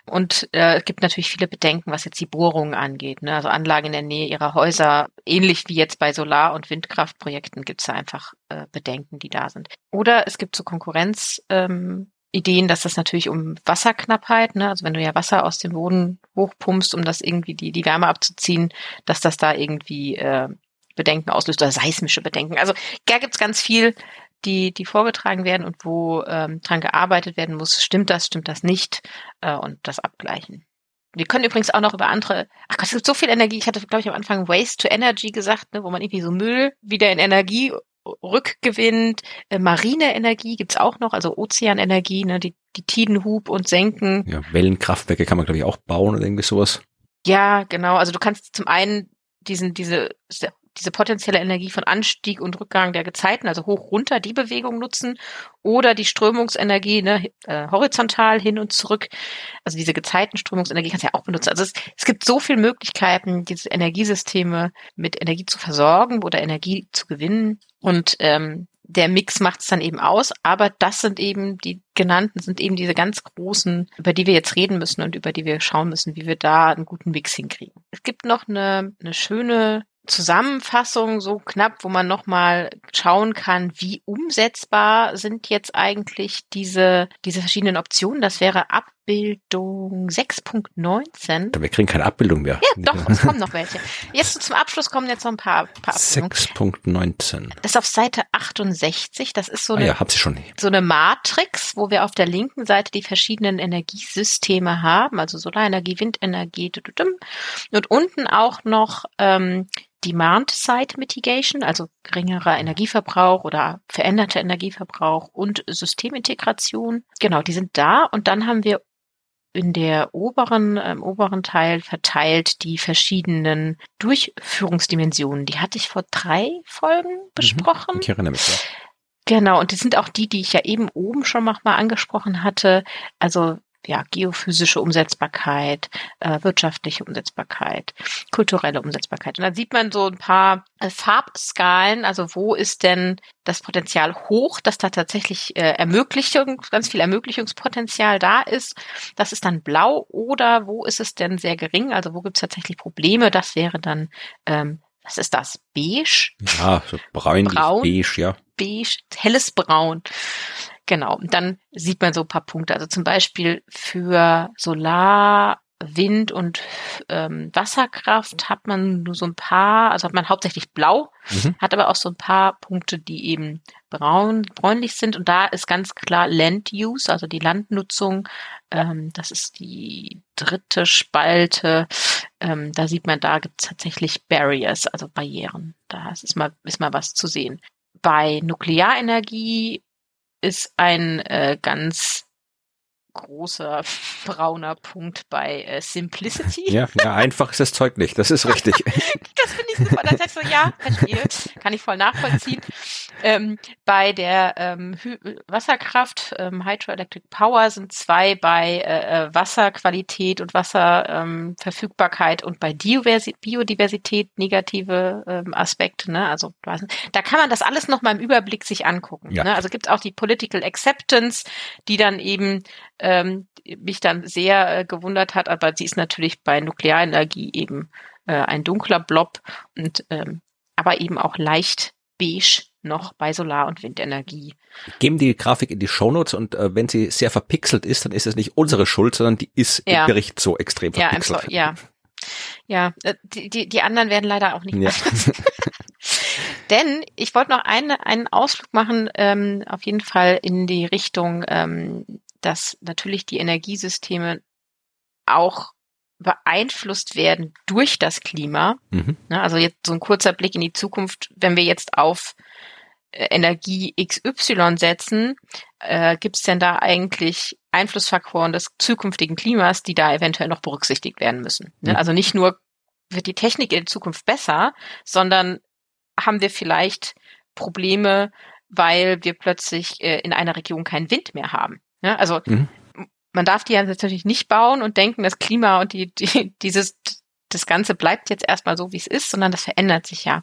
Und äh, es gibt natürlich viele Bedenken, was jetzt die Bohrungen angeht. Ne? Also Anlagen in der Nähe ihrer Häuser, ähnlich wie jetzt bei Solar- und Windkraftprojekten, gibt es einfach äh, Bedenken, die da sind. Oder es gibt so Konkurrenz. Ähm, Ideen, dass das natürlich um Wasserknappheit, ne, also wenn du ja Wasser aus dem Boden hochpumpst, um das irgendwie die, die Wärme abzuziehen, dass das da irgendwie äh, Bedenken auslöst oder seismische Bedenken. Also da gibt's ganz viel, die, die vorgetragen werden und wo ähm, dran gearbeitet werden muss. Stimmt das, stimmt das nicht? Äh, und das abgleichen. Wir können übrigens auch noch über andere, ach Gott, es gibt so viel Energie. Ich hatte, glaube ich, am Anfang Waste to Energy gesagt, ne, wo man irgendwie so Müll wieder in Energie rückgewinnt. Äh, marine Energie gibt's auch noch, also Ozeanenergie, ne, die, die Tiden hub und senken. Ja, Wellenkraftwerke kann man, glaube ich, auch bauen oder irgendwie sowas. Ja, genau. Also du kannst zum einen diesen, diese, diese potenzielle Energie von Anstieg und Rückgang der Gezeiten, also hoch runter, die Bewegung nutzen, oder die Strömungsenergie, ne, äh, horizontal hin und zurück. Also diese Gezeitenströmungsenergie kannst du ja auch benutzen. Also es, es gibt so viele Möglichkeiten, diese Energiesysteme mit Energie zu versorgen oder Energie zu gewinnen. Und ähm, der Mix macht es dann eben aus, aber das sind eben die genannten, sind eben diese ganz großen, über die wir jetzt reden müssen und über die wir schauen müssen, wie wir da einen guten Mix hinkriegen. Es gibt noch eine, eine schöne Zusammenfassung, so knapp, wo man nochmal schauen kann, wie umsetzbar sind jetzt eigentlich diese, diese verschiedenen Optionen. Das wäre Abbildung 6.19. Wir kriegen keine Abbildung mehr. Ja, doch, es kommen noch welche. Jetzt so zum Abschluss kommen jetzt noch ein paar, paar Abbildungen. 6.19. Das ist auf Seite 68. Das ist so Ah eine ja, sie schon. so eine Matrix, wo wir auf der linken Seite die verschiedenen Energiesysteme haben, also Solarenergie, Windenergie, und unten auch noch ähm, Demand-Side Mitigation, also geringerer Energieverbrauch oder veränderter Energieverbrauch und Systemintegration. Genau, die sind da und dann haben wir in der oberen, im oberen Teil verteilt die verschiedenen Durchführungsdimensionen. Die hatte ich vor drei Folgen besprochen. Ich erinnere mich, ja. Genau, und das sind auch die, die ich ja eben oben schon noch mal angesprochen hatte. Also ja, geophysische Umsetzbarkeit, äh, wirtschaftliche Umsetzbarkeit, kulturelle Umsetzbarkeit. Und dann sieht man so ein paar äh, Farbskalen, also wo ist denn das Potenzial hoch, dass da tatsächlich äh, Ermöglichung, ganz viel Ermöglichungspotenzial da ist. Das ist dann blau oder wo ist es denn sehr gering, also wo gibt es tatsächlich Probleme, das wäre dann, ähm, was ist das, beige? Ja, so bräunlich, Braun. beige, ja. beige, helles Braun. Genau. Und dann sieht man so ein paar Punkte. Also zum Beispiel für Solar, Wind und ähm, Wasserkraft hat man nur so ein paar, also hat man hauptsächlich blau, Mhm. hat aber auch so ein paar Punkte, die eben braun, bräunlich sind. Und da ist ganz klar Land Use, also die Landnutzung. Ähm, das ist die dritte Spalte. Ähm, da sieht man, da gibt es tatsächlich Barriers, also Barrieren. Da ist mal, ist mal was zu sehen. Bei Nuklearenergie ist ein äh, ganz großer <laughs> brauner Punkt bei äh, Simplicity. Ja, ja, einfach ist das Zeug nicht. Das ist richtig. <laughs> Das finde ich super. Das heißt so, ja, verstehe. Kann ich voll nachvollziehen. ähm, bei der ähm, Wasserkraft, ähm, Hydroelectric Power, sind zwei bei äh, äh, Wasserqualität und Wasserverfügbarkeit ähm, und bei Diversität, Biodiversität negative ähm, Aspekte. Ne? Also da kann man das alles noch mal im Überblick sich angucken. Ja. Ne? Also gibt es auch die Political Acceptance, die dann eben ähm, mich dann sehr äh, gewundert hat, aber sie ist natürlich bei Nuklearenergie eben äh, ein dunkler Blob und ähm, aber eben auch leicht beige noch bei Solar- und Windenergie. Geben die Grafik in die Shownotes und äh, wenn sie sehr verpixelt ist, dann ist es nicht unsere Schuld, sondern die ist ja. im Bericht so extrem verpixelt. Ja, ja. ja, äh, die, die, die anderen werden leider auch nicht ja. <laughs> <laughs> Denn ich wollte noch einen, einen Ausflug machen, ähm, auf jeden Fall in die Richtung, ähm, dass natürlich die Energiesysteme auch beeinflusst werden durch das Klima. Mhm. Also jetzt so ein kurzer Blick in die Zukunft, wenn wir jetzt auf äh, Energie XY setzen, äh, gibt es denn da eigentlich Einflussfaktoren des zukünftigen Klimas, die da eventuell noch berücksichtigt werden müssen? Ne? Mhm. Also nicht nur wird die Technik in Zukunft besser, sondern haben wir vielleicht Probleme, weil wir plötzlich äh, in einer Region keinen Wind mehr haben. Ja, also mhm man darf die ja natürlich nicht bauen und denken, das Klima und die, die, dieses, das Ganze bleibt jetzt erstmal so, wie es ist, sondern das verändert sich ja.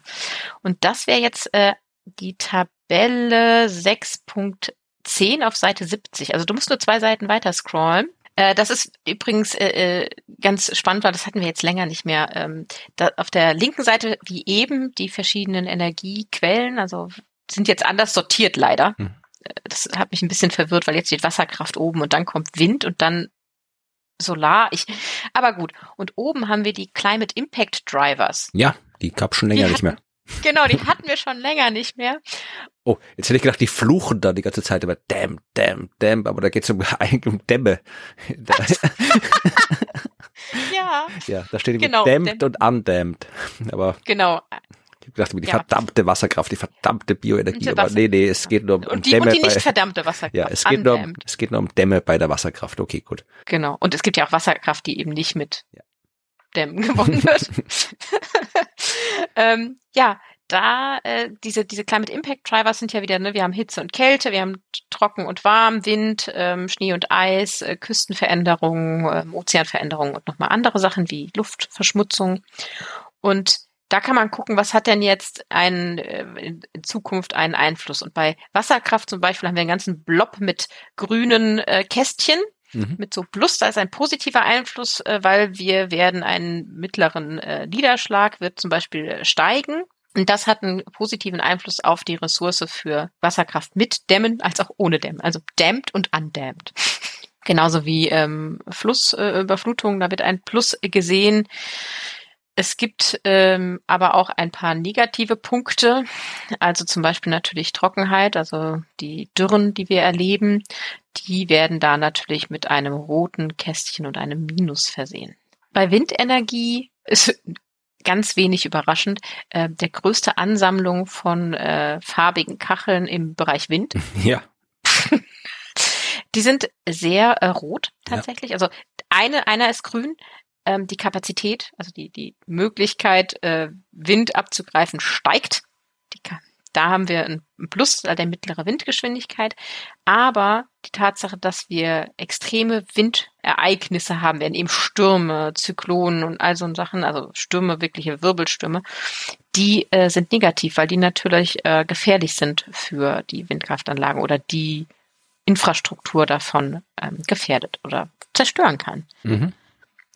Und das wäre jetzt äh, die Tabelle 6.10 auf Seite 70. Also du musst nur zwei Seiten weiter scrollen. Äh, das ist übrigens äh, äh, ganz spannend, weil das hatten wir jetzt länger nicht mehr. Ähm, da, auf der linken Seite, wie eben, die verschiedenen Energiequellen, also sind jetzt anders sortiert leider. Hm das hat mich ein bisschen verwirrt, weil jetzt steht Wasserkraft oben und dann kommt Wind und dann Solar. Ich, aber gut. Und oben haben wir die Climate Impact Drivers. Ja, die gab schon länger hatten, nicht mehr. Genau, die hatten wir schon länger nicht mehr. Oh, jetzt hätte ich gedacht, die fluchen da die ganze Zeit über Damn, Damn, Damn, aber da geht es um, <laughs> um Dämme. <laughs> ja. Ja, da steht genau, Damned und Undammed. Aber genau, ich dachte die ja. verdammte Wasserkraft, die verdammte Bioenergie. Aber nee, nee, es geht nur um, und die, Dämme. Und die nicht bei, verdammte Wasserkraft. Ja, es geht, nur um, es geht nur um Dämme bei der Wasserkraft. Okay, gut. Genau. Und es gibt ja auch Wasserkraft, die eben nicht mit ja. Dämmen gewonnen <laughs> wird. <laughs> ähm, ja, da äh, diese diese Climate Impact Drivers sind ja wieder, ne, wir haben Hitze und Kälte, wir haben trocken und warm, Wind, ähm, Schnee und Eis, äh, Küstenveränderungen, äh, Ozeanveränderungen und nochmal andere Sachen wie Luftverschmutzung. Und da kann man gucken, was hat denn jetzt ein, äh, in Zukunft einen Einfluss. Und bei Wasserkraft zum Beispiel haben wir einen ganzen Blob mit grünen äh, Kästchen. Mhm. Mit so Plus, da ist ein positiver Einfluss, äh, weil wir werden einen mittleren äh, Niederschlag, wird zum Beispiel äh, steigen. Und das hat einen positiven Einfluss auf die Ressource für Wasserkraft mit Dämmen als auch ohne Dämmen. Also dammed und undammed. <laughs> Genauso wie ähm, Flussüberflutung, äh, da wird ein Plus gesehen. Es gibt ähm, aber auch ein paar negative Punkte, also zum Beispiel natürlich Trockenheit, also die Dürren, die wir erleben, die werden da natürlich mit einem roten Kästchen und einem Minus versehen. Bei Windenergie ist <laughs> ganz wenig überraschend äh, der größte Ansammlung von äh, farbigen Kacheln im Bereich Wind. <laughs> Ja. Die sind sehr äh, rot tatsächlich. Ja. Also eine, einer ist grün, ähm, die Kapazität, also die, die Möglichkeit, äh, Wind abzugreifen, steigt. Die, da haben wir ein Plus der mittlere Windgeschwindigkeit. Aber die Tatsache, dass wir extreme Windereignisse haben, werden eben Stürme, Zyklonen und all so Sachen, also Stürme, wirkliche Wirbelstürme, die äh, sind negativ, weil die natürlich äh, gefährlich sind für die Windkraftanlagen oder die Infrastruktur davon ähm, gefährdet oder zerstören kann. Mhm.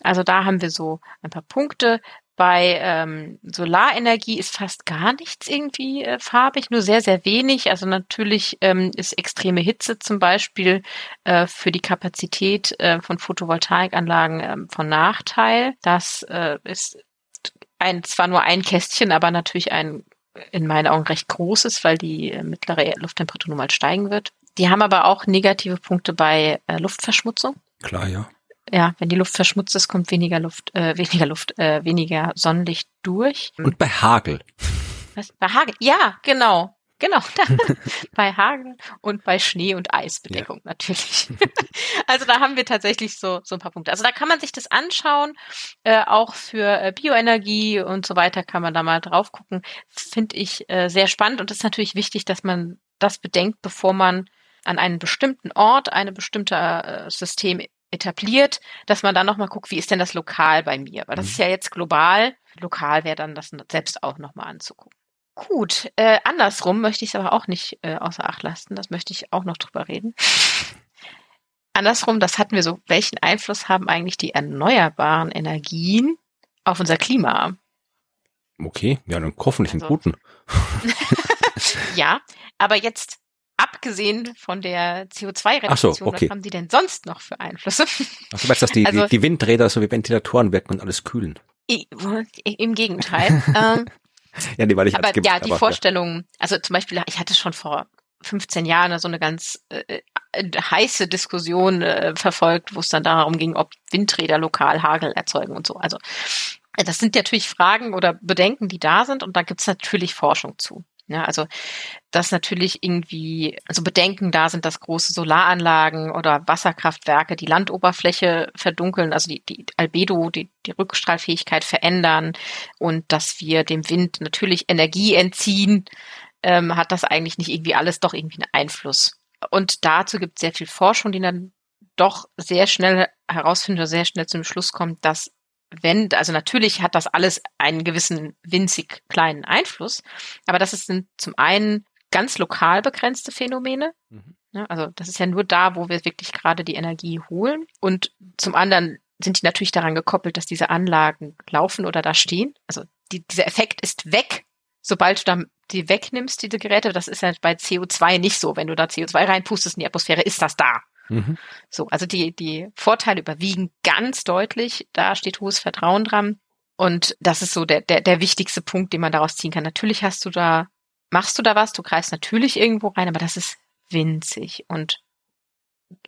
Also da haben wir so ein paar Punkte. Bei ähm, Solarenergie ist fast gar nichts irgendwie äh, farbig, nur sehr, sehr wenig. Also natürlich ähm, ist extreme Hitze zum Beispiel äh, für die Kapazität äh, von Photovoltaikanlagen äh, von Nachteil. Das äh, ist ein, zwar nur ein Kästchen, aber natürlich ein in meinen Augen recht großes, weil die äh, mittlere Lufttemperatur nun mal steigen wird. Die haben aber auch negative Punkte bei äh, Luftverschmutzung. Klar, ja ja, wenn die Luft verschmutzt ist, kommt weniger Luft, äh, weniger Luft, äh, weniger Sonnenlicht durch. Und bei Hagel. Was? Bei Hagel? Ja, genau. Genau, <laughs> bei Hagel und bei Schnee- und Eisbedeckung ja. natürlich. <laughs> also da haben wir tatsächlich so, so ein paar Punkte. Also da kann man sich das anschauen, äh, auch für äh, Bioenergie und so weiter kann man da mal drauf gucken. Finde ich äh, sehr spannend und es ist natürlich wichtig, dass man das bedenkt, bevor man an einen bestimmten Ort eine bestimmte äh, System etabliert, dass man dann nochmal guckt, wie ist denn das lokal bei mir? Weil das mhm. ist ja jetzt global. Lokal wäre dann das selbst auch nochmal anzugucken. Gut, äh, andersrum möchte ich es aber auch nicht äh, außer Acht lassen. Das möchte ich auch noch drüber reden. <laughs> andersrum, das hatten wir so, welchen Einfluss haben eigentlich die erneuerbaren Energien auf unser Klima? Okay, ja, dann hoffentlich einen also, guten. <laughs> <laughs> ja, aber jetzt abgesehen von der CO2-Reduktion, so, okay. was haben die denn sonst noch für Einflüsse? Ach, du meinst, dass die, <laughs> also, die, die Windräder so wie Ventilatoren wirken und alles kühlen? Im Gegenteil. <laughs> ähm, ja, nee, weil ich aber gibt, ja, die aber, Vorstellung, ja. also zum Beispiel, ich hatte schon vor 15 Jahren so eine ganz äh, äh, heiße Diskussion äh, verfolgt, wo es dann darum ging, ob Windräder lokal Hagel erzeugen und so. Also das sind natürlich Fragen oder Bedenken, die da sind und da gibt es natürlich Forschung zu. Ja, also dass natürlich irgendwie also Bedenken da sind, dass große Solaranlagen oder Wasserkraftwerke die Landoberfläche verdunkeln, also die, die Albedo, die, die Rückstrahlfähigkeit verändern und dass wir dem Wind natürlich Energie entziehen, ähm, hat das eigentlich nicht irgendwie alles doch irgendwie einen Einfluss. Und dazu gibt es sehr viel Forschung, die dann doch sehr schnell herausfindet oder sehr schnell zum Schluss kommt, dass wenn, also natürlich hat das alles einen gewissen winzig kleinen Einfluss, aber das sind zum einen ganz lokal begrenzte Phänomene. Mhm. Ja, also das ist ja nur da, wo wir wirklich gerade die Energie holen. Und zum anderen sind die natürlich daran gekoppelt, dass diese Anlagen laufen oder da stehen. Also die, dieser Effekt ist weg, sobald du dann die wegnimmst, diese Geräte. Das ist ja bei CO2 nicht so. Wenn du da CO2 reinpustest in die Atmosphäre, ist das da. Mhm. So, also die, die Vorteile überwiegen ganz deutlich. Da steht hohes Vertrauen dran. Und das ist so der, der, der wichtigste Punkt, den man daraus ziehen kann. Natürlich hast du da, machst du da was, du greifst natürlich irgendwo rein, aber das ist winzig und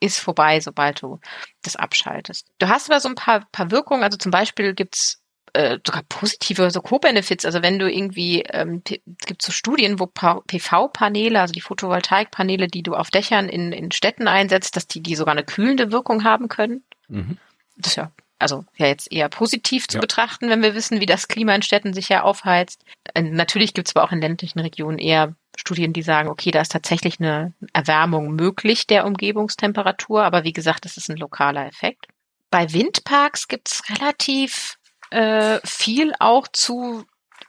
ist vorbei, sobald du das abschaltest. Du hast aber so ein paar, paar Wirkungen, also zum Beispiel gibt's äh, sogar positive so Co-Benefits. Also wenn du irgendwie, ähm, es gibt so Studien, wo PV-Paneele, also die Photovoltaikpaneele, die du auf Dächern in, in Städten einsetzt, dass die, die sogar eine kühlende Wirkung haben können. Mhm. Das ist ja also ja jetzt eher positiv zu ja. betrachten, wenn wir wissen, wie das Klima in Städten sich ja aufheizt. Äh, natürlich gibt es aber auch in ländlichen Regionen eher Studien, die sagen, okay, da ist tatsächlich eine Erwärmung möglich der Umgebungstemperatur, aber wie gesagt, das ist ein lokaler Effekt. Bei Windparks gibt es relativ äh, viel auch zu,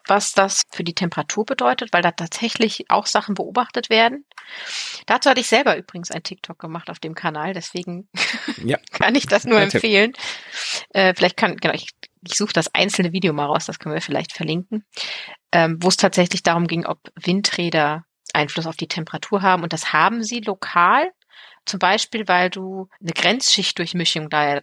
was das für die Temperatur bedeutet, weil da tatsächlich auch Sachen beobachtet werden. Dazu hatte ich selber übrigens ein TikTok gemacht auf dem Kanal, deswegen ja. <laughs> kann ich das nur empfehlen. Äh, vielleicht kann, genau, ich, ich suche das einzelne Video mal raus, das können wir vielleicht verlinken, ähm, wo es tatsächlich darum ging, ob Windräder Einfluss auf die Temperatur haben und das haben sie lokal. Zum Beispiel, weil du eine Grenzschichtdurchmischung da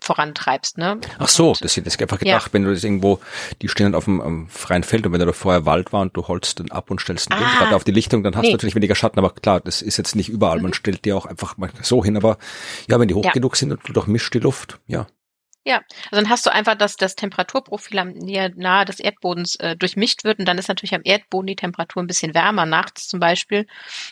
vorantreibst, ne? Ach so, das hätte ich einfach gedacht, ja. wenn du das irgendwo, die stehen auf dem, am freien Feld und wenn da vorher Wald war und du holst dann ab und stellst einen ah, auf die Lichtung, dann hast nee. du natürlich weniger Schatten, aber klar, das ist jetzt nicht überall, mhm. man stellt die auch einfach mal so hin, aber ja, wenn die hoch ja. genug sind und du durchmischst die Luft, ja. Ja, also dann hast du einfach, dass das Temperaturprofil am nahe des Erdbodens äh, durchmischt wird und dann ist natürlich am Erdboden die Temperatur ein bisschen wärmer nachts zum Beispiel,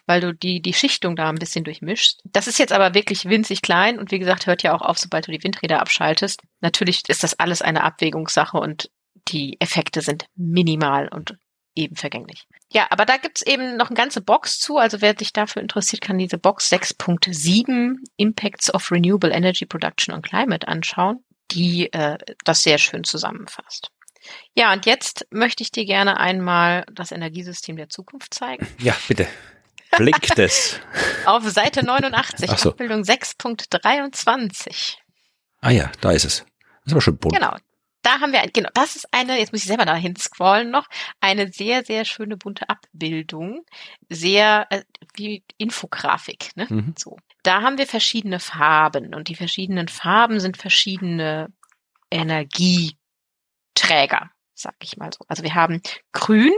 weil du die die Schichtung da ein bisschen durchmischst. Das ist jetzt aber wirklich winzig klein und wie gesagt hört ja auch auf, sobald du die Windräder abschaltest. Natürlich ist das alles eine Abwägungssache und die Effekte sind minimal und eben vergänglich. Ja, aber da gibt's eben noch eine ganze Box zu. Also wer sich dafür interessiert, kann diese Box 6.7 Impacts of Renewable Energy Production on Climate anschauen die äh, das sehr schön zusammenfasst. Ja, und jetzt möchte ich dir gerne einmal das Energiesystem der Zukunft zeigen. <laughs> Ja, bitte. Blinkt <laughs> es. Auf Seite 89, so. Abbildung 6.23. Ah ja, da ist es. Das ist aber schon bunt. Genau. Da haben wir, genau, das ist eine, jetzt muss ich selber dahin scrollen noch, eine sehr, sehr schöne bunte Abbildung. Sehr, äh, wie Infografik, ne? Mhm. So da haben wir verschiedene Farben und die verschiedenen Farben sind verschiedene Energieträger, sag ich mal so. Also wir haben grün,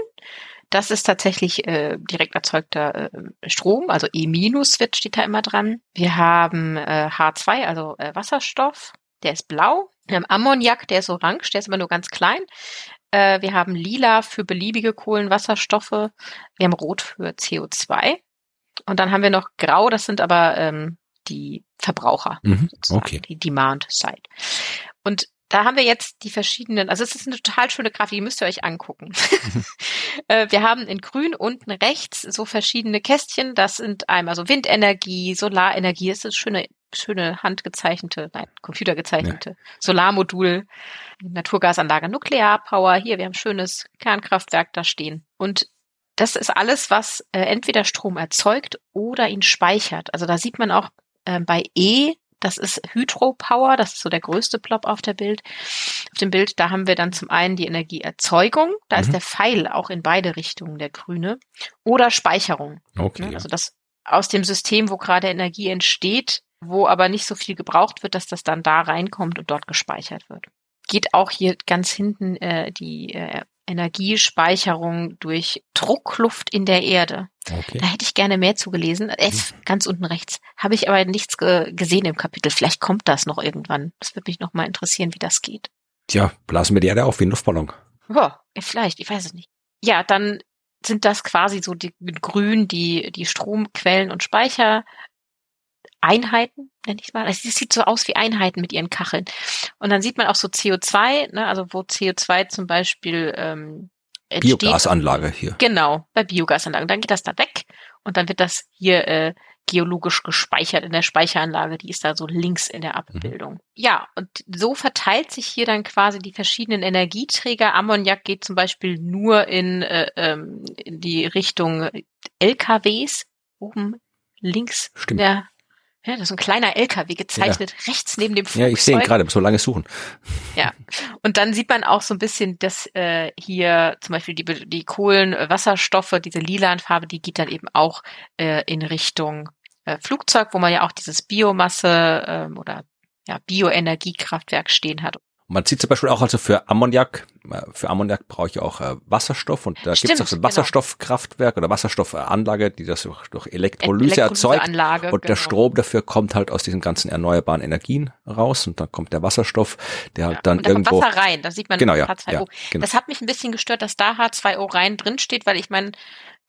das ist tatsächlich äh, direkt erzeugter äh, Strom, also E- wird steht da immer dran. Wir haben äh, H2, also äh, Wasserstoff, der ist blau. Wir haben Ammoniak, der ist orange, der ist aber nur ganz klein. Äh, wir haben lila für beliebige Kohlenwasserstoffe. Wir haben rot für CO2. Und dann haben wir noch grau, das sind aber ähm, die Verbraucher, mhm. okay. die Demand Side. Und da haben wir jetzt die verschiedenen, also es ist eine total schöne Grafik, die müsst ihr euch angucken. Mhm. <laughs> wir haben in grün unten rechts so verschiedene Kästchen. Das sind einmal so Windenergie, Solarenergie, das ist schöne, schöne handgezeichnete, nein, computergezeichnete ja. Solarmodul, Naturgasanlage, Nuklearpower. Hier, wir haben schönes Kernkraftwerk da stehen. Und das ist alles, was äh, entweder Strom erzeugt oder ihn speichert. Also da sieht man auch äh, bei E das ist Hydropower, das ist so der größte Plop auf der Bild. Auf dem Bild, da haben wir dann zum einen die Energieerzeugung, da mhm. ist der Pfeil auch in beide Richtungen der grüne, oder Speicherung. Okay. Ne? Also das aus dem System, wo gerade Energie entsteht, wo aber nicht so viel gebraucht wird, dass das dann da reinkommt und dort gespeichert wird. Geht auch hier ganz hinten äh, die äh, Energiespeicherung durch Druckluft in der Erde. Okay. Da hätte ich gerne mehr zugelesen. F, hm. ganz unten rechts. Habe ich aber nichts ge gesehen im Kapitel. Vielleicht kommt das noch irgendwann. Das würde mich noch mal interessieren, wie das geht. Tja, blasen wir die Erde auf wie ein Luftballon. Ja, vielleicht, ich weiß es nicht. Ja, dann sind das quasi so die mit Grün die die Stromquellen und Speicher Einheiten, nenne ich mal. Es sieht so aus wie Einheiten mit ihren Kacheln. Und dann sieht man auch so CO2, ne, also wo CO2 zum Beispiel ähm, entsteht. Biogasanlage hier. Genau, bei Biogasanlagen. Dann geht das da weg und dann wird das hier äh, geologisch gespeichert in der Speicheranlage, die ist da so links in der Abbildung. Mhm. Ja, und so verteilt sich hier dann quasi die verschiedenen Energieträger. Ammoniak geht zum Beispiel nur in, äh, ähm, in die Richtung LKWs, oben links Stimmt. der ja, das ist ein kleiner LKW gezeichnet, ja. rechts neben dem Flugzeug. Ja, ich sehe ihn gerade, so lange suchen. Ja, und dann sieht man auch so ein bisschen, dass äh, hier zum Beispiel die, die Kohlenwasserstoffe, diese Lilanfarbe, die geht dann eben auch äh, in Richtung äh, Flugzeug, wo man ja auch dieses Biomasse ähm, oder ja, Bioenergiekraftwerk stehen hat. Man sieht zum Beispiel auch also für Ammoniak, äh, für Ammoniak brauche ich auch äh, Wasserstoff und da gibt es auch so ein genau. Wasserstoffkraftwerk genau. oder Wasserstoffanlage, die das durch, durch Elektrolyse erzeugt. Anlage, und genau. der Strom dafür kommt halt aus diesen ganzen erneuerbaren Energien raus und dann kommt der Wasserstoff, der halt ja, dann und da irgendwo. Wasser rein, da sieht man genau, ja, H2O. Ja, genau. Das hat mich ein bisschen gestört, dass da H2O rein drin steht, weil ich meine,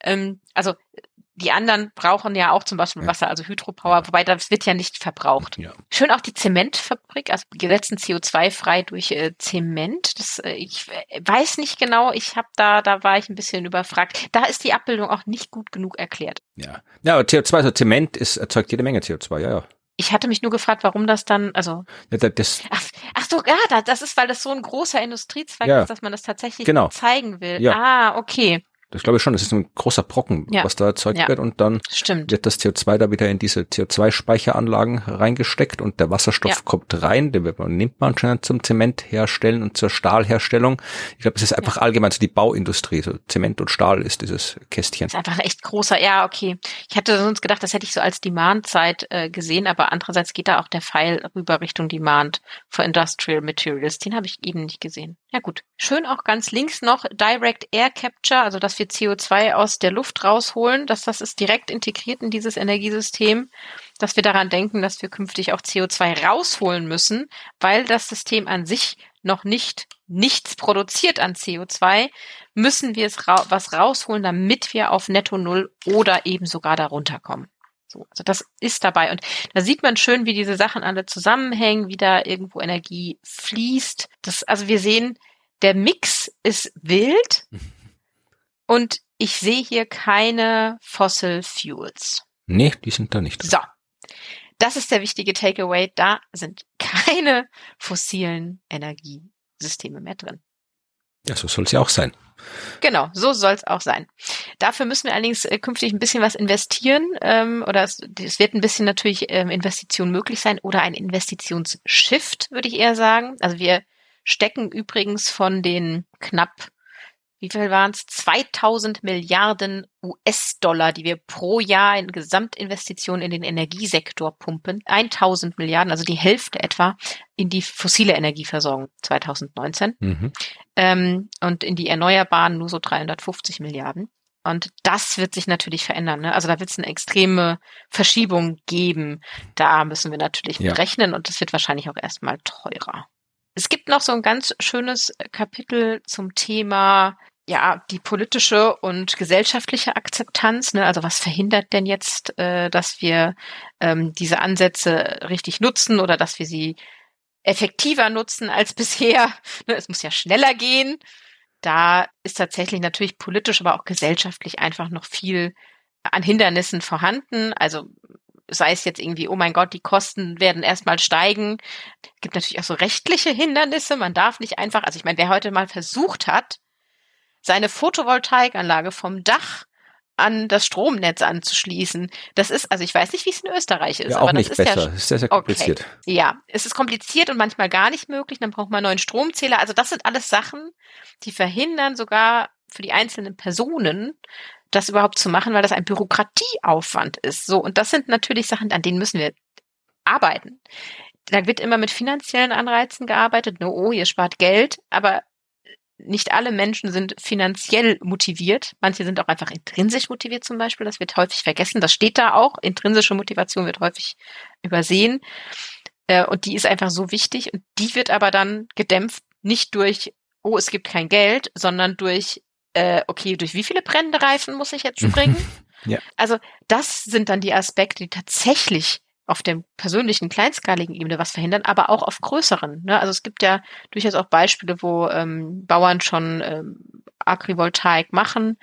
ähm, also die anderen brauchen ja auch zum Beispiel Wasser, also Hydropower, wobei das wird ja nicht verbraucht. Ja. Schön auch die Zementfabrik, also die setzen CO2 frei durch äh, Zement. Das, äh, ich äh, weiß nicht genau, ich habe da, da war ich ein bisschen überfragt. Da ist die Abbildung auch nicht gut genug erklärt. Ja, ja aber CO2, also Zement ist, erzeugt jede Menge CO2, ja, ja. Ich hatte mich nur gefragt, warum das dann, also. Ja, das, ach, ach so, ja, das ist, weil das so ein großer Industriezweig ja, ist, dass man das tatsächlich genau. zeigen will. Ja. Ah, okay. Das glaube ich schon, das ist ein großer Brocken, ja. was da erzeugt ja. wird und dann Stimmt. wird das CO2 da wieder in diese CO2-Speicheranlagen reingesteckt und der Wasserstoff ja. kommt rein, den nimmt man schon zum Zement herstellen und zur Stahlherstellung. Ich glaube, es ist einfach allgemein so die Bauindustrie, so Zement und Stahl ist dieses Kästchen. Das ist einfach ein echt großer, ja, okay. Ich hatte sonst gedacht, das hätte ich so als Demand-Zeit äh, gesehen, aber andererseits geht da auch der Pfeil rüber Richtung Demand for Industrial Materials. Den habe ich eben nicht gesehen. Ja gut. Schön auch ganz links noch Direct Air Capture, also wir CO2 aus der Luft rausholen, dass das ist direkt integriert in dieses Energiesystem, dass wir daran denken, dass wir künftig auch CO2 rausholen müssen, weil das System an sich noch nicht nichts produziert an CO2, müssen wir es ra was rausholen, damit wir auf Netto Null oder eben sogar darunter kommen. So, also das ist dabei. Und da sieht man schön, wie diese Sachen alle zusammenhängen, wie da irgendwo Energie fließt. Das, also wir sehen, der Mix ist wild <laughs> und ich sehe hier keine Fossil Fuels. Nee, die sind da nicht. So. Das ist der wichtige Takeaway. Da sind keine fossilen Energiesysteme mehr drin. Ja, so soll es ja auch sein. Genau, so soll es auch sein. Dafür müssen wir allerdings äh, künftig ein bisschen was investieren ähm, oder es, es wird ein bisschen natürlich ähm, Investition möglich sein oder ein Investitionsshift, würde ich eher sagen. Also wir stecken übrigens von den knapp wie viel waren es? 2000 Milliarden US-Dollar, die wir pro Jahr in Gesamtinvestitionen in den Energiesektor pumpen. 1000 Milliarden, also die Hälfte etwa, in die fossile Energieversorgung 2019. Mhm. Ähm, und in die Erneuerbaren nur so 350 Milliarden. Und das wird sich natürlich verändern. Ne? Also da wird es eine extreme Verschiebung geben. Da müssen wir natürlich ja. rechnen und das wird wahrscheinlich auch erstmal teurer. Es gibt noch so ein ganz schönes Kapitel zum Thema ja, die politische und gesellschaftliche Akzeptanz, ne? also was verhindert denn jetzt, äh, dass wir ähm, diese Ansätze richtig nutzen oder dass wir sie effektiver nutzen als <laughs> bisher. Ne? Es muss ja schneller gehen. Da ist tatsächlich natürlich politisch, aber auch gesellschaftlich einfach noch viel an Hindernissen vorhanden. Also sei es jetzt irgendwie, oh mein Gott, die Kosten werden erstmal steigen. Es gibt natürlich auch so rechtliche Hindernisse. Man darf nicht einfach, also ich meine, wer heute mal versucht hat, seine Photovoltaikanlage vom Dach an das Stromnetz anzuschließen. Das ist, also ich weiß nicht, wie es in Österreich ist, ja, auch aber nicht das ist besser. ja Das ist sehr, sehr kompliziert. Okay. Ja, es ist kompliziert und manchmal gar nicht möglich. Dann braucht man einen neuen Stromzähler. Also das sind alles Sachen, die verhindern sogar für die einzelnen Personen, das überhaupt zu machen, weil das ein Bürokratieaufwand ist. So, und das sind natürlich Sachen, an denen müssen wir arbeiten. Da wird immer mit finanziellen Anreizen gearbeitet. No, oh, ihr spart Geld, aber nicht alle Menschen sind finanziell motiviert. Manche sind auch einfach intrinsisch motiviert zum Beispiel. Das wird häufig vergessen. Das steht da auch. Intrinsische Motivation wird häufig übersehen. Äh, und die ist einfach so wichtig. Und die wird aber dann gedämpft nicht durch, oh, es gibt kein Geld, sondern durch, äh, okay, durch wie viele brennende Reifen muss ich jetzt springen? <laughs> ja. Also das sind dann die Aspekte, die tatsächlich auf der persönlichen, kleinskaligen Ebene was verhindern, aber auch auf größeren. Ne? Also es gibt ja durchaus auch Beispiele, wo ähm, Bauern schon ähm, Agrivoltaik machen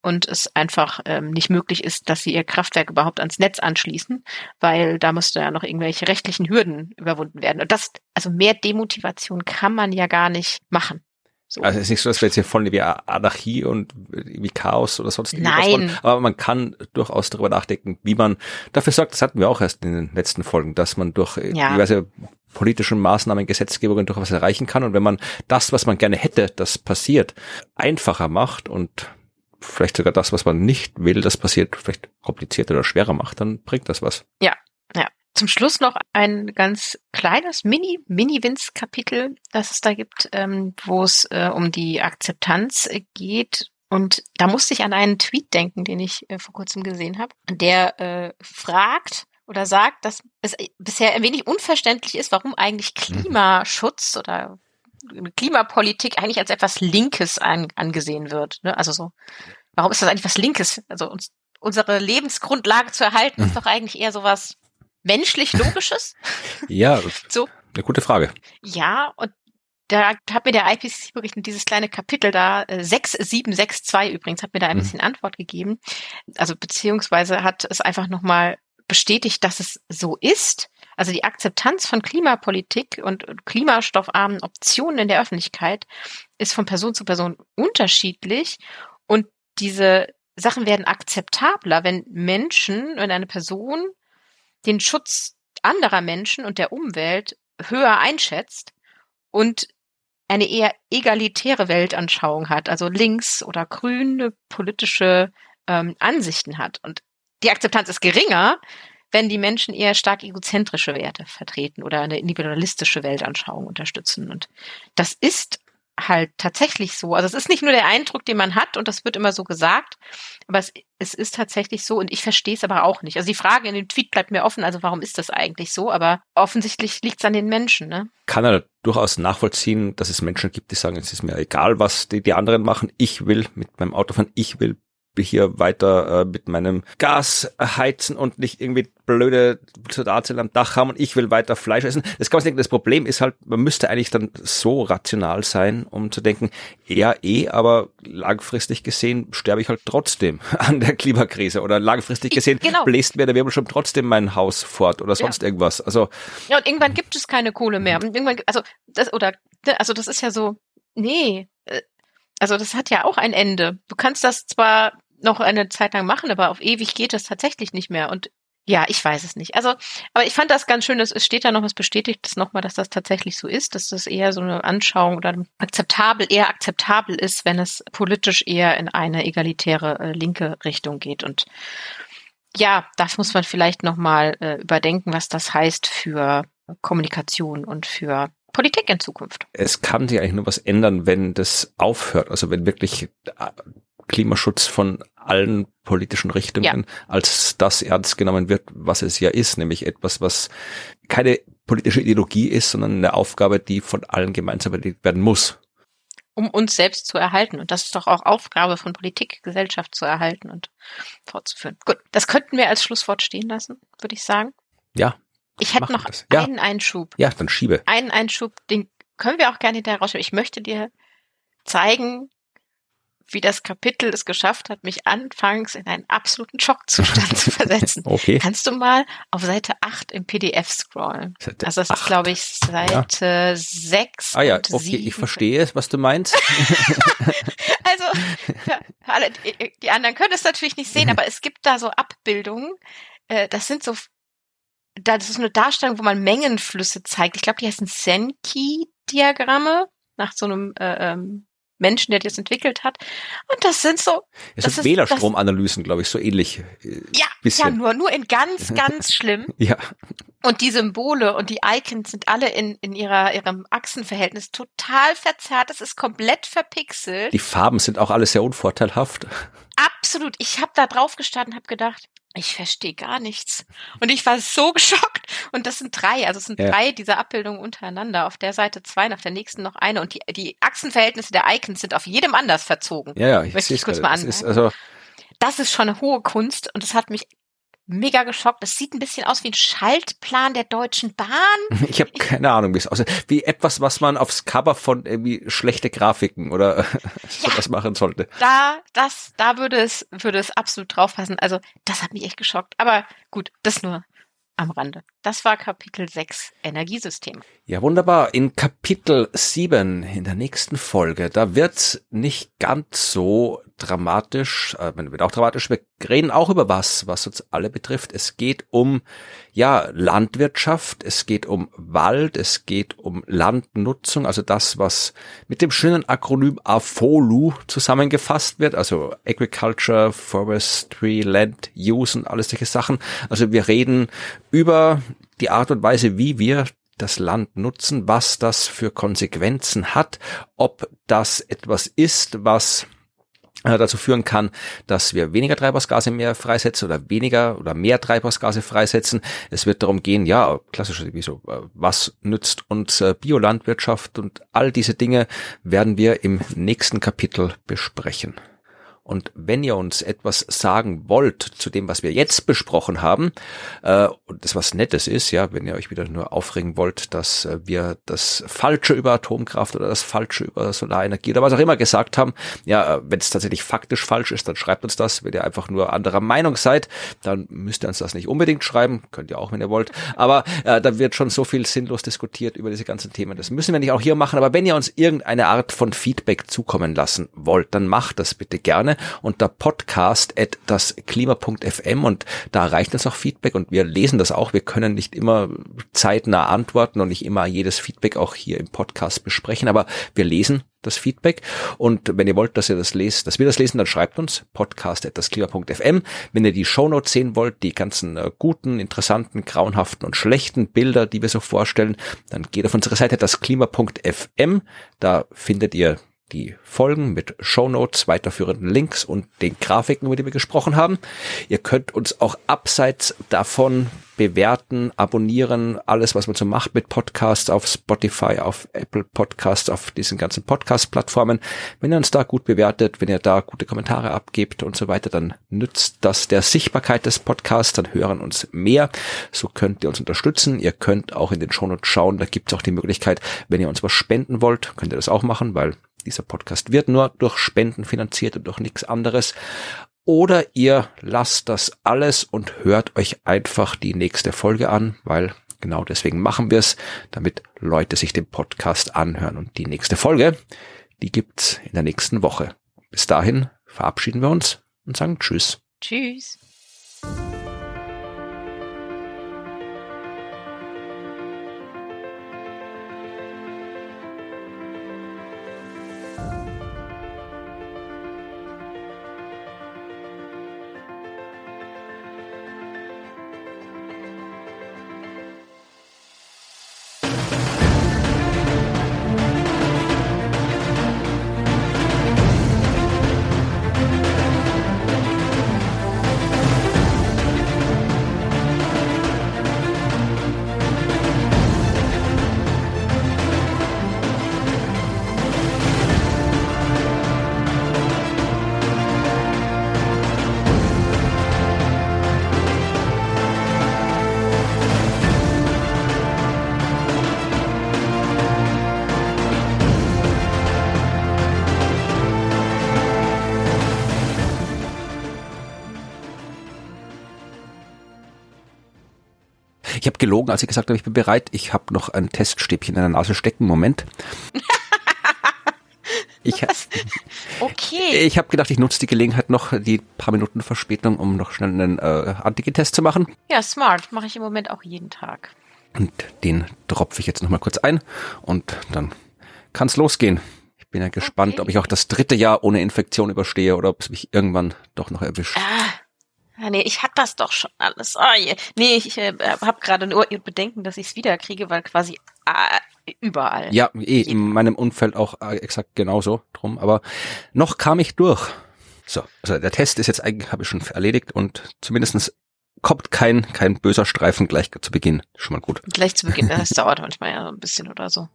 und es einfach ähm, nicht möglich ist, dass sie ihr Kraftwerk überhaupt ans Netz anschließen, weil da müsste ja noch irgendwelche rechtlichen Hürden überwunden werden. Und das, also mehr Demotivation kann man ja gar nicht machen. So. Also es ist nicht so, dass wir jetzt hier voll wie Anarchie und wie Chaos oder sonst irgendwas Nein. Wollen, aber man kann durchaus darüber nachdenken, wie man dafür sorgt, das hatten wir auch erst in den letzten Folgen, dass man durch ja. diverse politischen Maßnahmen, Gesetzgebungen durchaus erreichen kann. Und wenn man das, was man gerne hätte, das passiert, einfacher macht und vielleicht sogar das, was man nicht will, das passiert, vielleicht komplizierter oder schwerer macht, dann bringt das was. Ja, ja. Zum Schluss noch ein ganz kleines Mini, Mini-Winz-Kapitel, das es da gibt, ähm, wo es äh, um die Akzeptanz geht. Und da musste ich an einen Tweet denken, den ich äh, vor kurzem gesehen habe, der äh, fragt oder sagt, dass es bisher ein wenig unverständlich ist, warum eigentlich mhm. Klimaschutz oder Klimapolitik eigentlich als etwas Linkes an, angesehen wird. Ne? Also so, warum ist das eigentlich was Linkes? Also uns, unsere Lebensgrundlage zu erhalten, ist mhm. doch eigentlich eher sowas menschlich Logisches? <laughs> ja, so. eine gute Frage. Ja, und da hat mir der IPCC-Bericht dieses kleine Kapitel da, äh, 6762 übrigens, hat mir da ein mhm. bisschen Antwort gegeben. Also beziehungsweise hat es einfach nochmal bestätigt, dass es so ist. Also die Akzeptanz von Klimapolitik und klimastoffarmen Optionen in der Öffentlichkeit ist von Person zu Person unterschiedlich und diese Sachen werden akzeptabler, wenn Menschen, wenn eine Person den Schutz anderer Menschen und der Umwelt höher einschätzt und eine eher egalitäre Weltanschauung hat, also links oder grüne politische ähm, Ansichten hat. Und die Akzeptanz ist geringer, wenn die Menschen eher stark egozentrische Werte vertreten oder eine individualistische Weltanschauung unterstützen. Und das ist halt tatsächlich so. Also es ist nicht nur der Eindruck, den man hat und das wird immer so gesagt, aber es, es ist tatsächlich so und ich verstehe es aber auch nicht. Also die Frage in dem Tweet bleibt mir offen, also warum ist das eigentlich so? Aber offensichtlich liegt es an den Menschen. Ne? Kann er durchaus nachvollziehen, dass es Menschen gibt, die sagen, es ist mir egal, was die, die anderen machen. Ich will mit meinem Auto fahren, ich will hier weiter äh, mit meinem Gas heizen und nicht irgendwie blöde Solarzellen am Dach haben und ich will weiter Fleisch essen. Das kann man denken, das Problem ist halt, man müsste eigentlich dann so rational sein, um zu denken, ja eh, aber langfristig gesehen sterbe ich halt trotzdem <laughs> an der Klimakrise oder langfristig gesehen genau. bläst mir der Wirbelsturm trotzdem mein Haus fort oder sonst ja. irgendwas. Also ja und irgendwann gibt es keine Kohle mehr. Und irgendwann, also das oder also das ist ja so, nee, also das hat ja auch ein Ende. Du kannst das zwar noch eine Zeit lang machen, aber auf ewig geht das tatsächlich nicht mehr. Und ja, ich weiß es nicht. Also, aber ich fand das ganz schön, dass es steht da noch, es bestätigt es nochmal, dass das tatsächlich so ist, dass das eher so eine Anschauung oder akzeptabel, eher akzeptabel ist, wenn es politisch eher in eine egalitäre äh, linke Richtung geht. Und ja, das muss man vielleicht nochmal äh, überdenken, was das heißt für Kommunikation und für Politik in Zukunft. Es kann sich eigentlich nur was ändern, wenn das aufhört. Also wenn wirklich äh, Klimaschutz von allen politischen Richtungen ja. als das ernst genommen wird, was es ja ist, nämlich etwas, was keine politische Ideologie ist, sondern eine Aufgabe, die von allen gemeinsam erledigt werden muss. Um uns selbst zu erhalten. Und das ist doch auch Aufgabe von Politik, Gesellschaft zu erhalten und fortzuführen. Gut, das könnten wir als Schlusswort stehen lassen, würde ich sagen. Ja. Ich hätte noch ja. einen Einschub. Ja, dann schiebe. Einen Einschub, den können wir auch gerne hinterher rausschieben. Ich möchte dir zeigen, wie das Kapitel es geschafft hat, mich anfangs in einen absoluten Schockzustand zu <laughs> versetzen. Okay. Kannst du mal auf Seite 8 im PDF scrollen? Seite also das 8. ist, glaube ich, Seite ja. 6 Ah ja, okay, 7. ich verstehe, was du meinst. <laughs> <laughs> also, alle, die anderen können es natürlich nicht sehen, aber es gibt da so Abbildungen, äh, das sind so das ist eine Darstellung, wo man Mengenflüsse zeigt. Ich glaube, die heißen Senki-Diagramme nach so einem äh, ähm, Menschen, der das entwickelt hat. Und das sind so. Es das sind Wählerstromanalysen, glaube ich, so ähnlich. äh, Ja, ja, nur, nur in ganz, <laughs> ganz schlimm. Ja, Und die Symbole und die Icons sind alle in, in ihrer, ihrem Achsenverhältnis total verzerrt. Es ist komplett verpixelt. die Farben sind auch alle sehr unvorteilhaft. Absolut. Ich habe da drauf gestanden, habe gedacht, ich verstehe gar nichts. Und ich war so <laughs> geschockt. Und das sind drei, also es sind Ja. drei dieser Abbildungen untereinander. Auf der Seite zwei, auf der nächsten noch eine. Und die, die Achsenverhältnisse der Icons sind auf jedem anders verzogen. Ja, ja, ich Möchte sehe ich es kurz gerade. mal Das ist also Das ist schon eine hohe Kunst und es hat mich mega geschockt. Das sieht ein bisschen aus wie ein Schaltplan der Deutschen Bahn. <laughs> Ich habe keine Ahnung, wie es aussieht. Wie etwas, was man aufs Cover von irgendwie schlechte Grafiken oder <laughs> sowas machen sollte. Da, das, da würde es, würde es absolut drauf passen. Also, das hat mich echt geschockt. Aber gut, das nur am Rande. Das war Kapitel 6 Energiesystem. Ja, wunderbar. In Kapitel 7 in der nächsten Folge, da wird's nicht ganz so dramatisch, äh, wird auch dramatisch. Wir reden auch über was, was uns alle betrifft. Es geht um, ja, Landwirtschaft, es geht um Wald, es geht um Landnutzung, also das, was mit dem schönen Akronym AFOLU zusammengefasst wird, also Agriculture, Forestry, Land Use und alles solche Sachen. Also wir reden über die Art und Weise, wie wir das Land nutzen, was das für Konsequenzen hat, ob das etwas ist, was äh, dazu führen kann, dass wir weniger Treibhausgase mehr freisetzen oder weniger oder mehr Treibhausgase freisetzen. Es wird darum gehen, ja, klassisch, wie so, äh, was nützt uns äh, Biolandwirtschaft und all diese Dinge werden wir im nächsten Kapitel besprechen. Und wenn ihr uns etwas sagen wollt zu dem, was wir jetzt besprochen haben, äh, und das was Nettes ist, ja, wenn ihr euch wieder nur aufregen wollt, dass äh, wir das Falsche über Atomkraft oder das Falsche über Solarenergie oder was auch immer gesagt haben, ja, äh, wenn es tatsächlich faktisch falsch ist, dann schreibt uns das. Wenn ihr einfach nur anderer Meinung seid, dann müsst ihr uns das nicht unbedingt schreiben, könnt ihr auch, wenn ihr wollt. Aber äh, da wird schon so viel sinnlos diskutiert über diese ganzen Themen. Das müssen wir nicht auch hier machen. Aber wenn ihr uns irgendeine Art von Feedback zukommen lassen wollt, dann macht das bitte gerne unter podcast at das Klima.fm und da erreicht uns auch Feedback und wir lesen das auch. Wir können nicht immer zeitnah antworten und nicht immer jedes Feedback auch hier im Podcast besprechen, aber wir lesen das Feedback. Und wenn ihr wollt, dass ihr das lest, dass wir das lesen, dann schreibt uns podcast.dasklima.fm. Wenn ihr die Shownotes sehen wollt, die ganzen äh, guten, interessanten, grauenhaften und schlechten Bilder, die wir so vorstellen, dann geht auf unsere Seite dasklima.fm. Da findet ihr die Folgen mit Shownotes, weiterführenden Links und den Grafiken, über die wir gesprochen haben. Ihr könnt uns auch abseits davon bewerten, abonnieren, alles, was man so macht mit Podcasts auf Spotify, auf Apple Podcasts, auf diesen ganzen Podcast-Plattformen. Wenn ihr uns da gut bewertet, wenn ihr da gute Kommentare abgebt und so weiter, dann nützt das der Sichtbarkeit des Podcasts, dann hören uns mehr. So könnt ihr uns unterstützen. Ihr könnt auch in den Shownotes schauen, da gibt es auch die Möglichkeit, wenn ihr uns was spenden wollt, könnt ihr das auch machen, weil dieser Podcast wird nur durch Spenden finanziert und durch nichts anderes. Oder ihr lasst das alles und hört euch einfach die nächste Folge an, weil genau deswegen machen wir es, damit Leute sich den Podcast anhören. Und die nächste Folge, die gibt's in der nächsten Woche. Bis dahin verabschieden wir uns und sagen Tschüss. Tschüss. Habe gelogen, als ich gesagt habe, ich bin bereit. Ich habe noch ein Teststäbchen in der Nase stecken. Moment. <laughs> Ich, okay. Ich habe gedacht, ich nutze die Gelegenheit noch, die paar Minuten Verspätung, um noch schnell einen äh, Antigen-Test zu machen. Ja, smart. Mache ich im Moment auch jeden Tag. Und den tropfe ich jetzt noch mal kurz ein und dann kann's losgehen. Ich bin ja gespannt, okay. ob ich auch das dritte Jahr ohne Infektion überstehe oder ob es mich irgendwann doch noch erwischt. Ah. Nee, ich hatte das doch schon alles. Oh, je. Nee, ich äh, habe gerade nur Bedenken, dass ich es wieder kriege, weil quasi äh, überall. Ja, eh, in meinem Umfeld auch äh, exakt genauso drum. Aber noch kam ich durch. So, also der Test ist jetzt eigentlich, habe ich schon erledigt und zumindestens kommt kein, kein böser Streifen gleich zu Beginn. Schon mal gut. Gleich zu Beginn, <laughs> das dauert manchmal ja so ein bisschen oder so.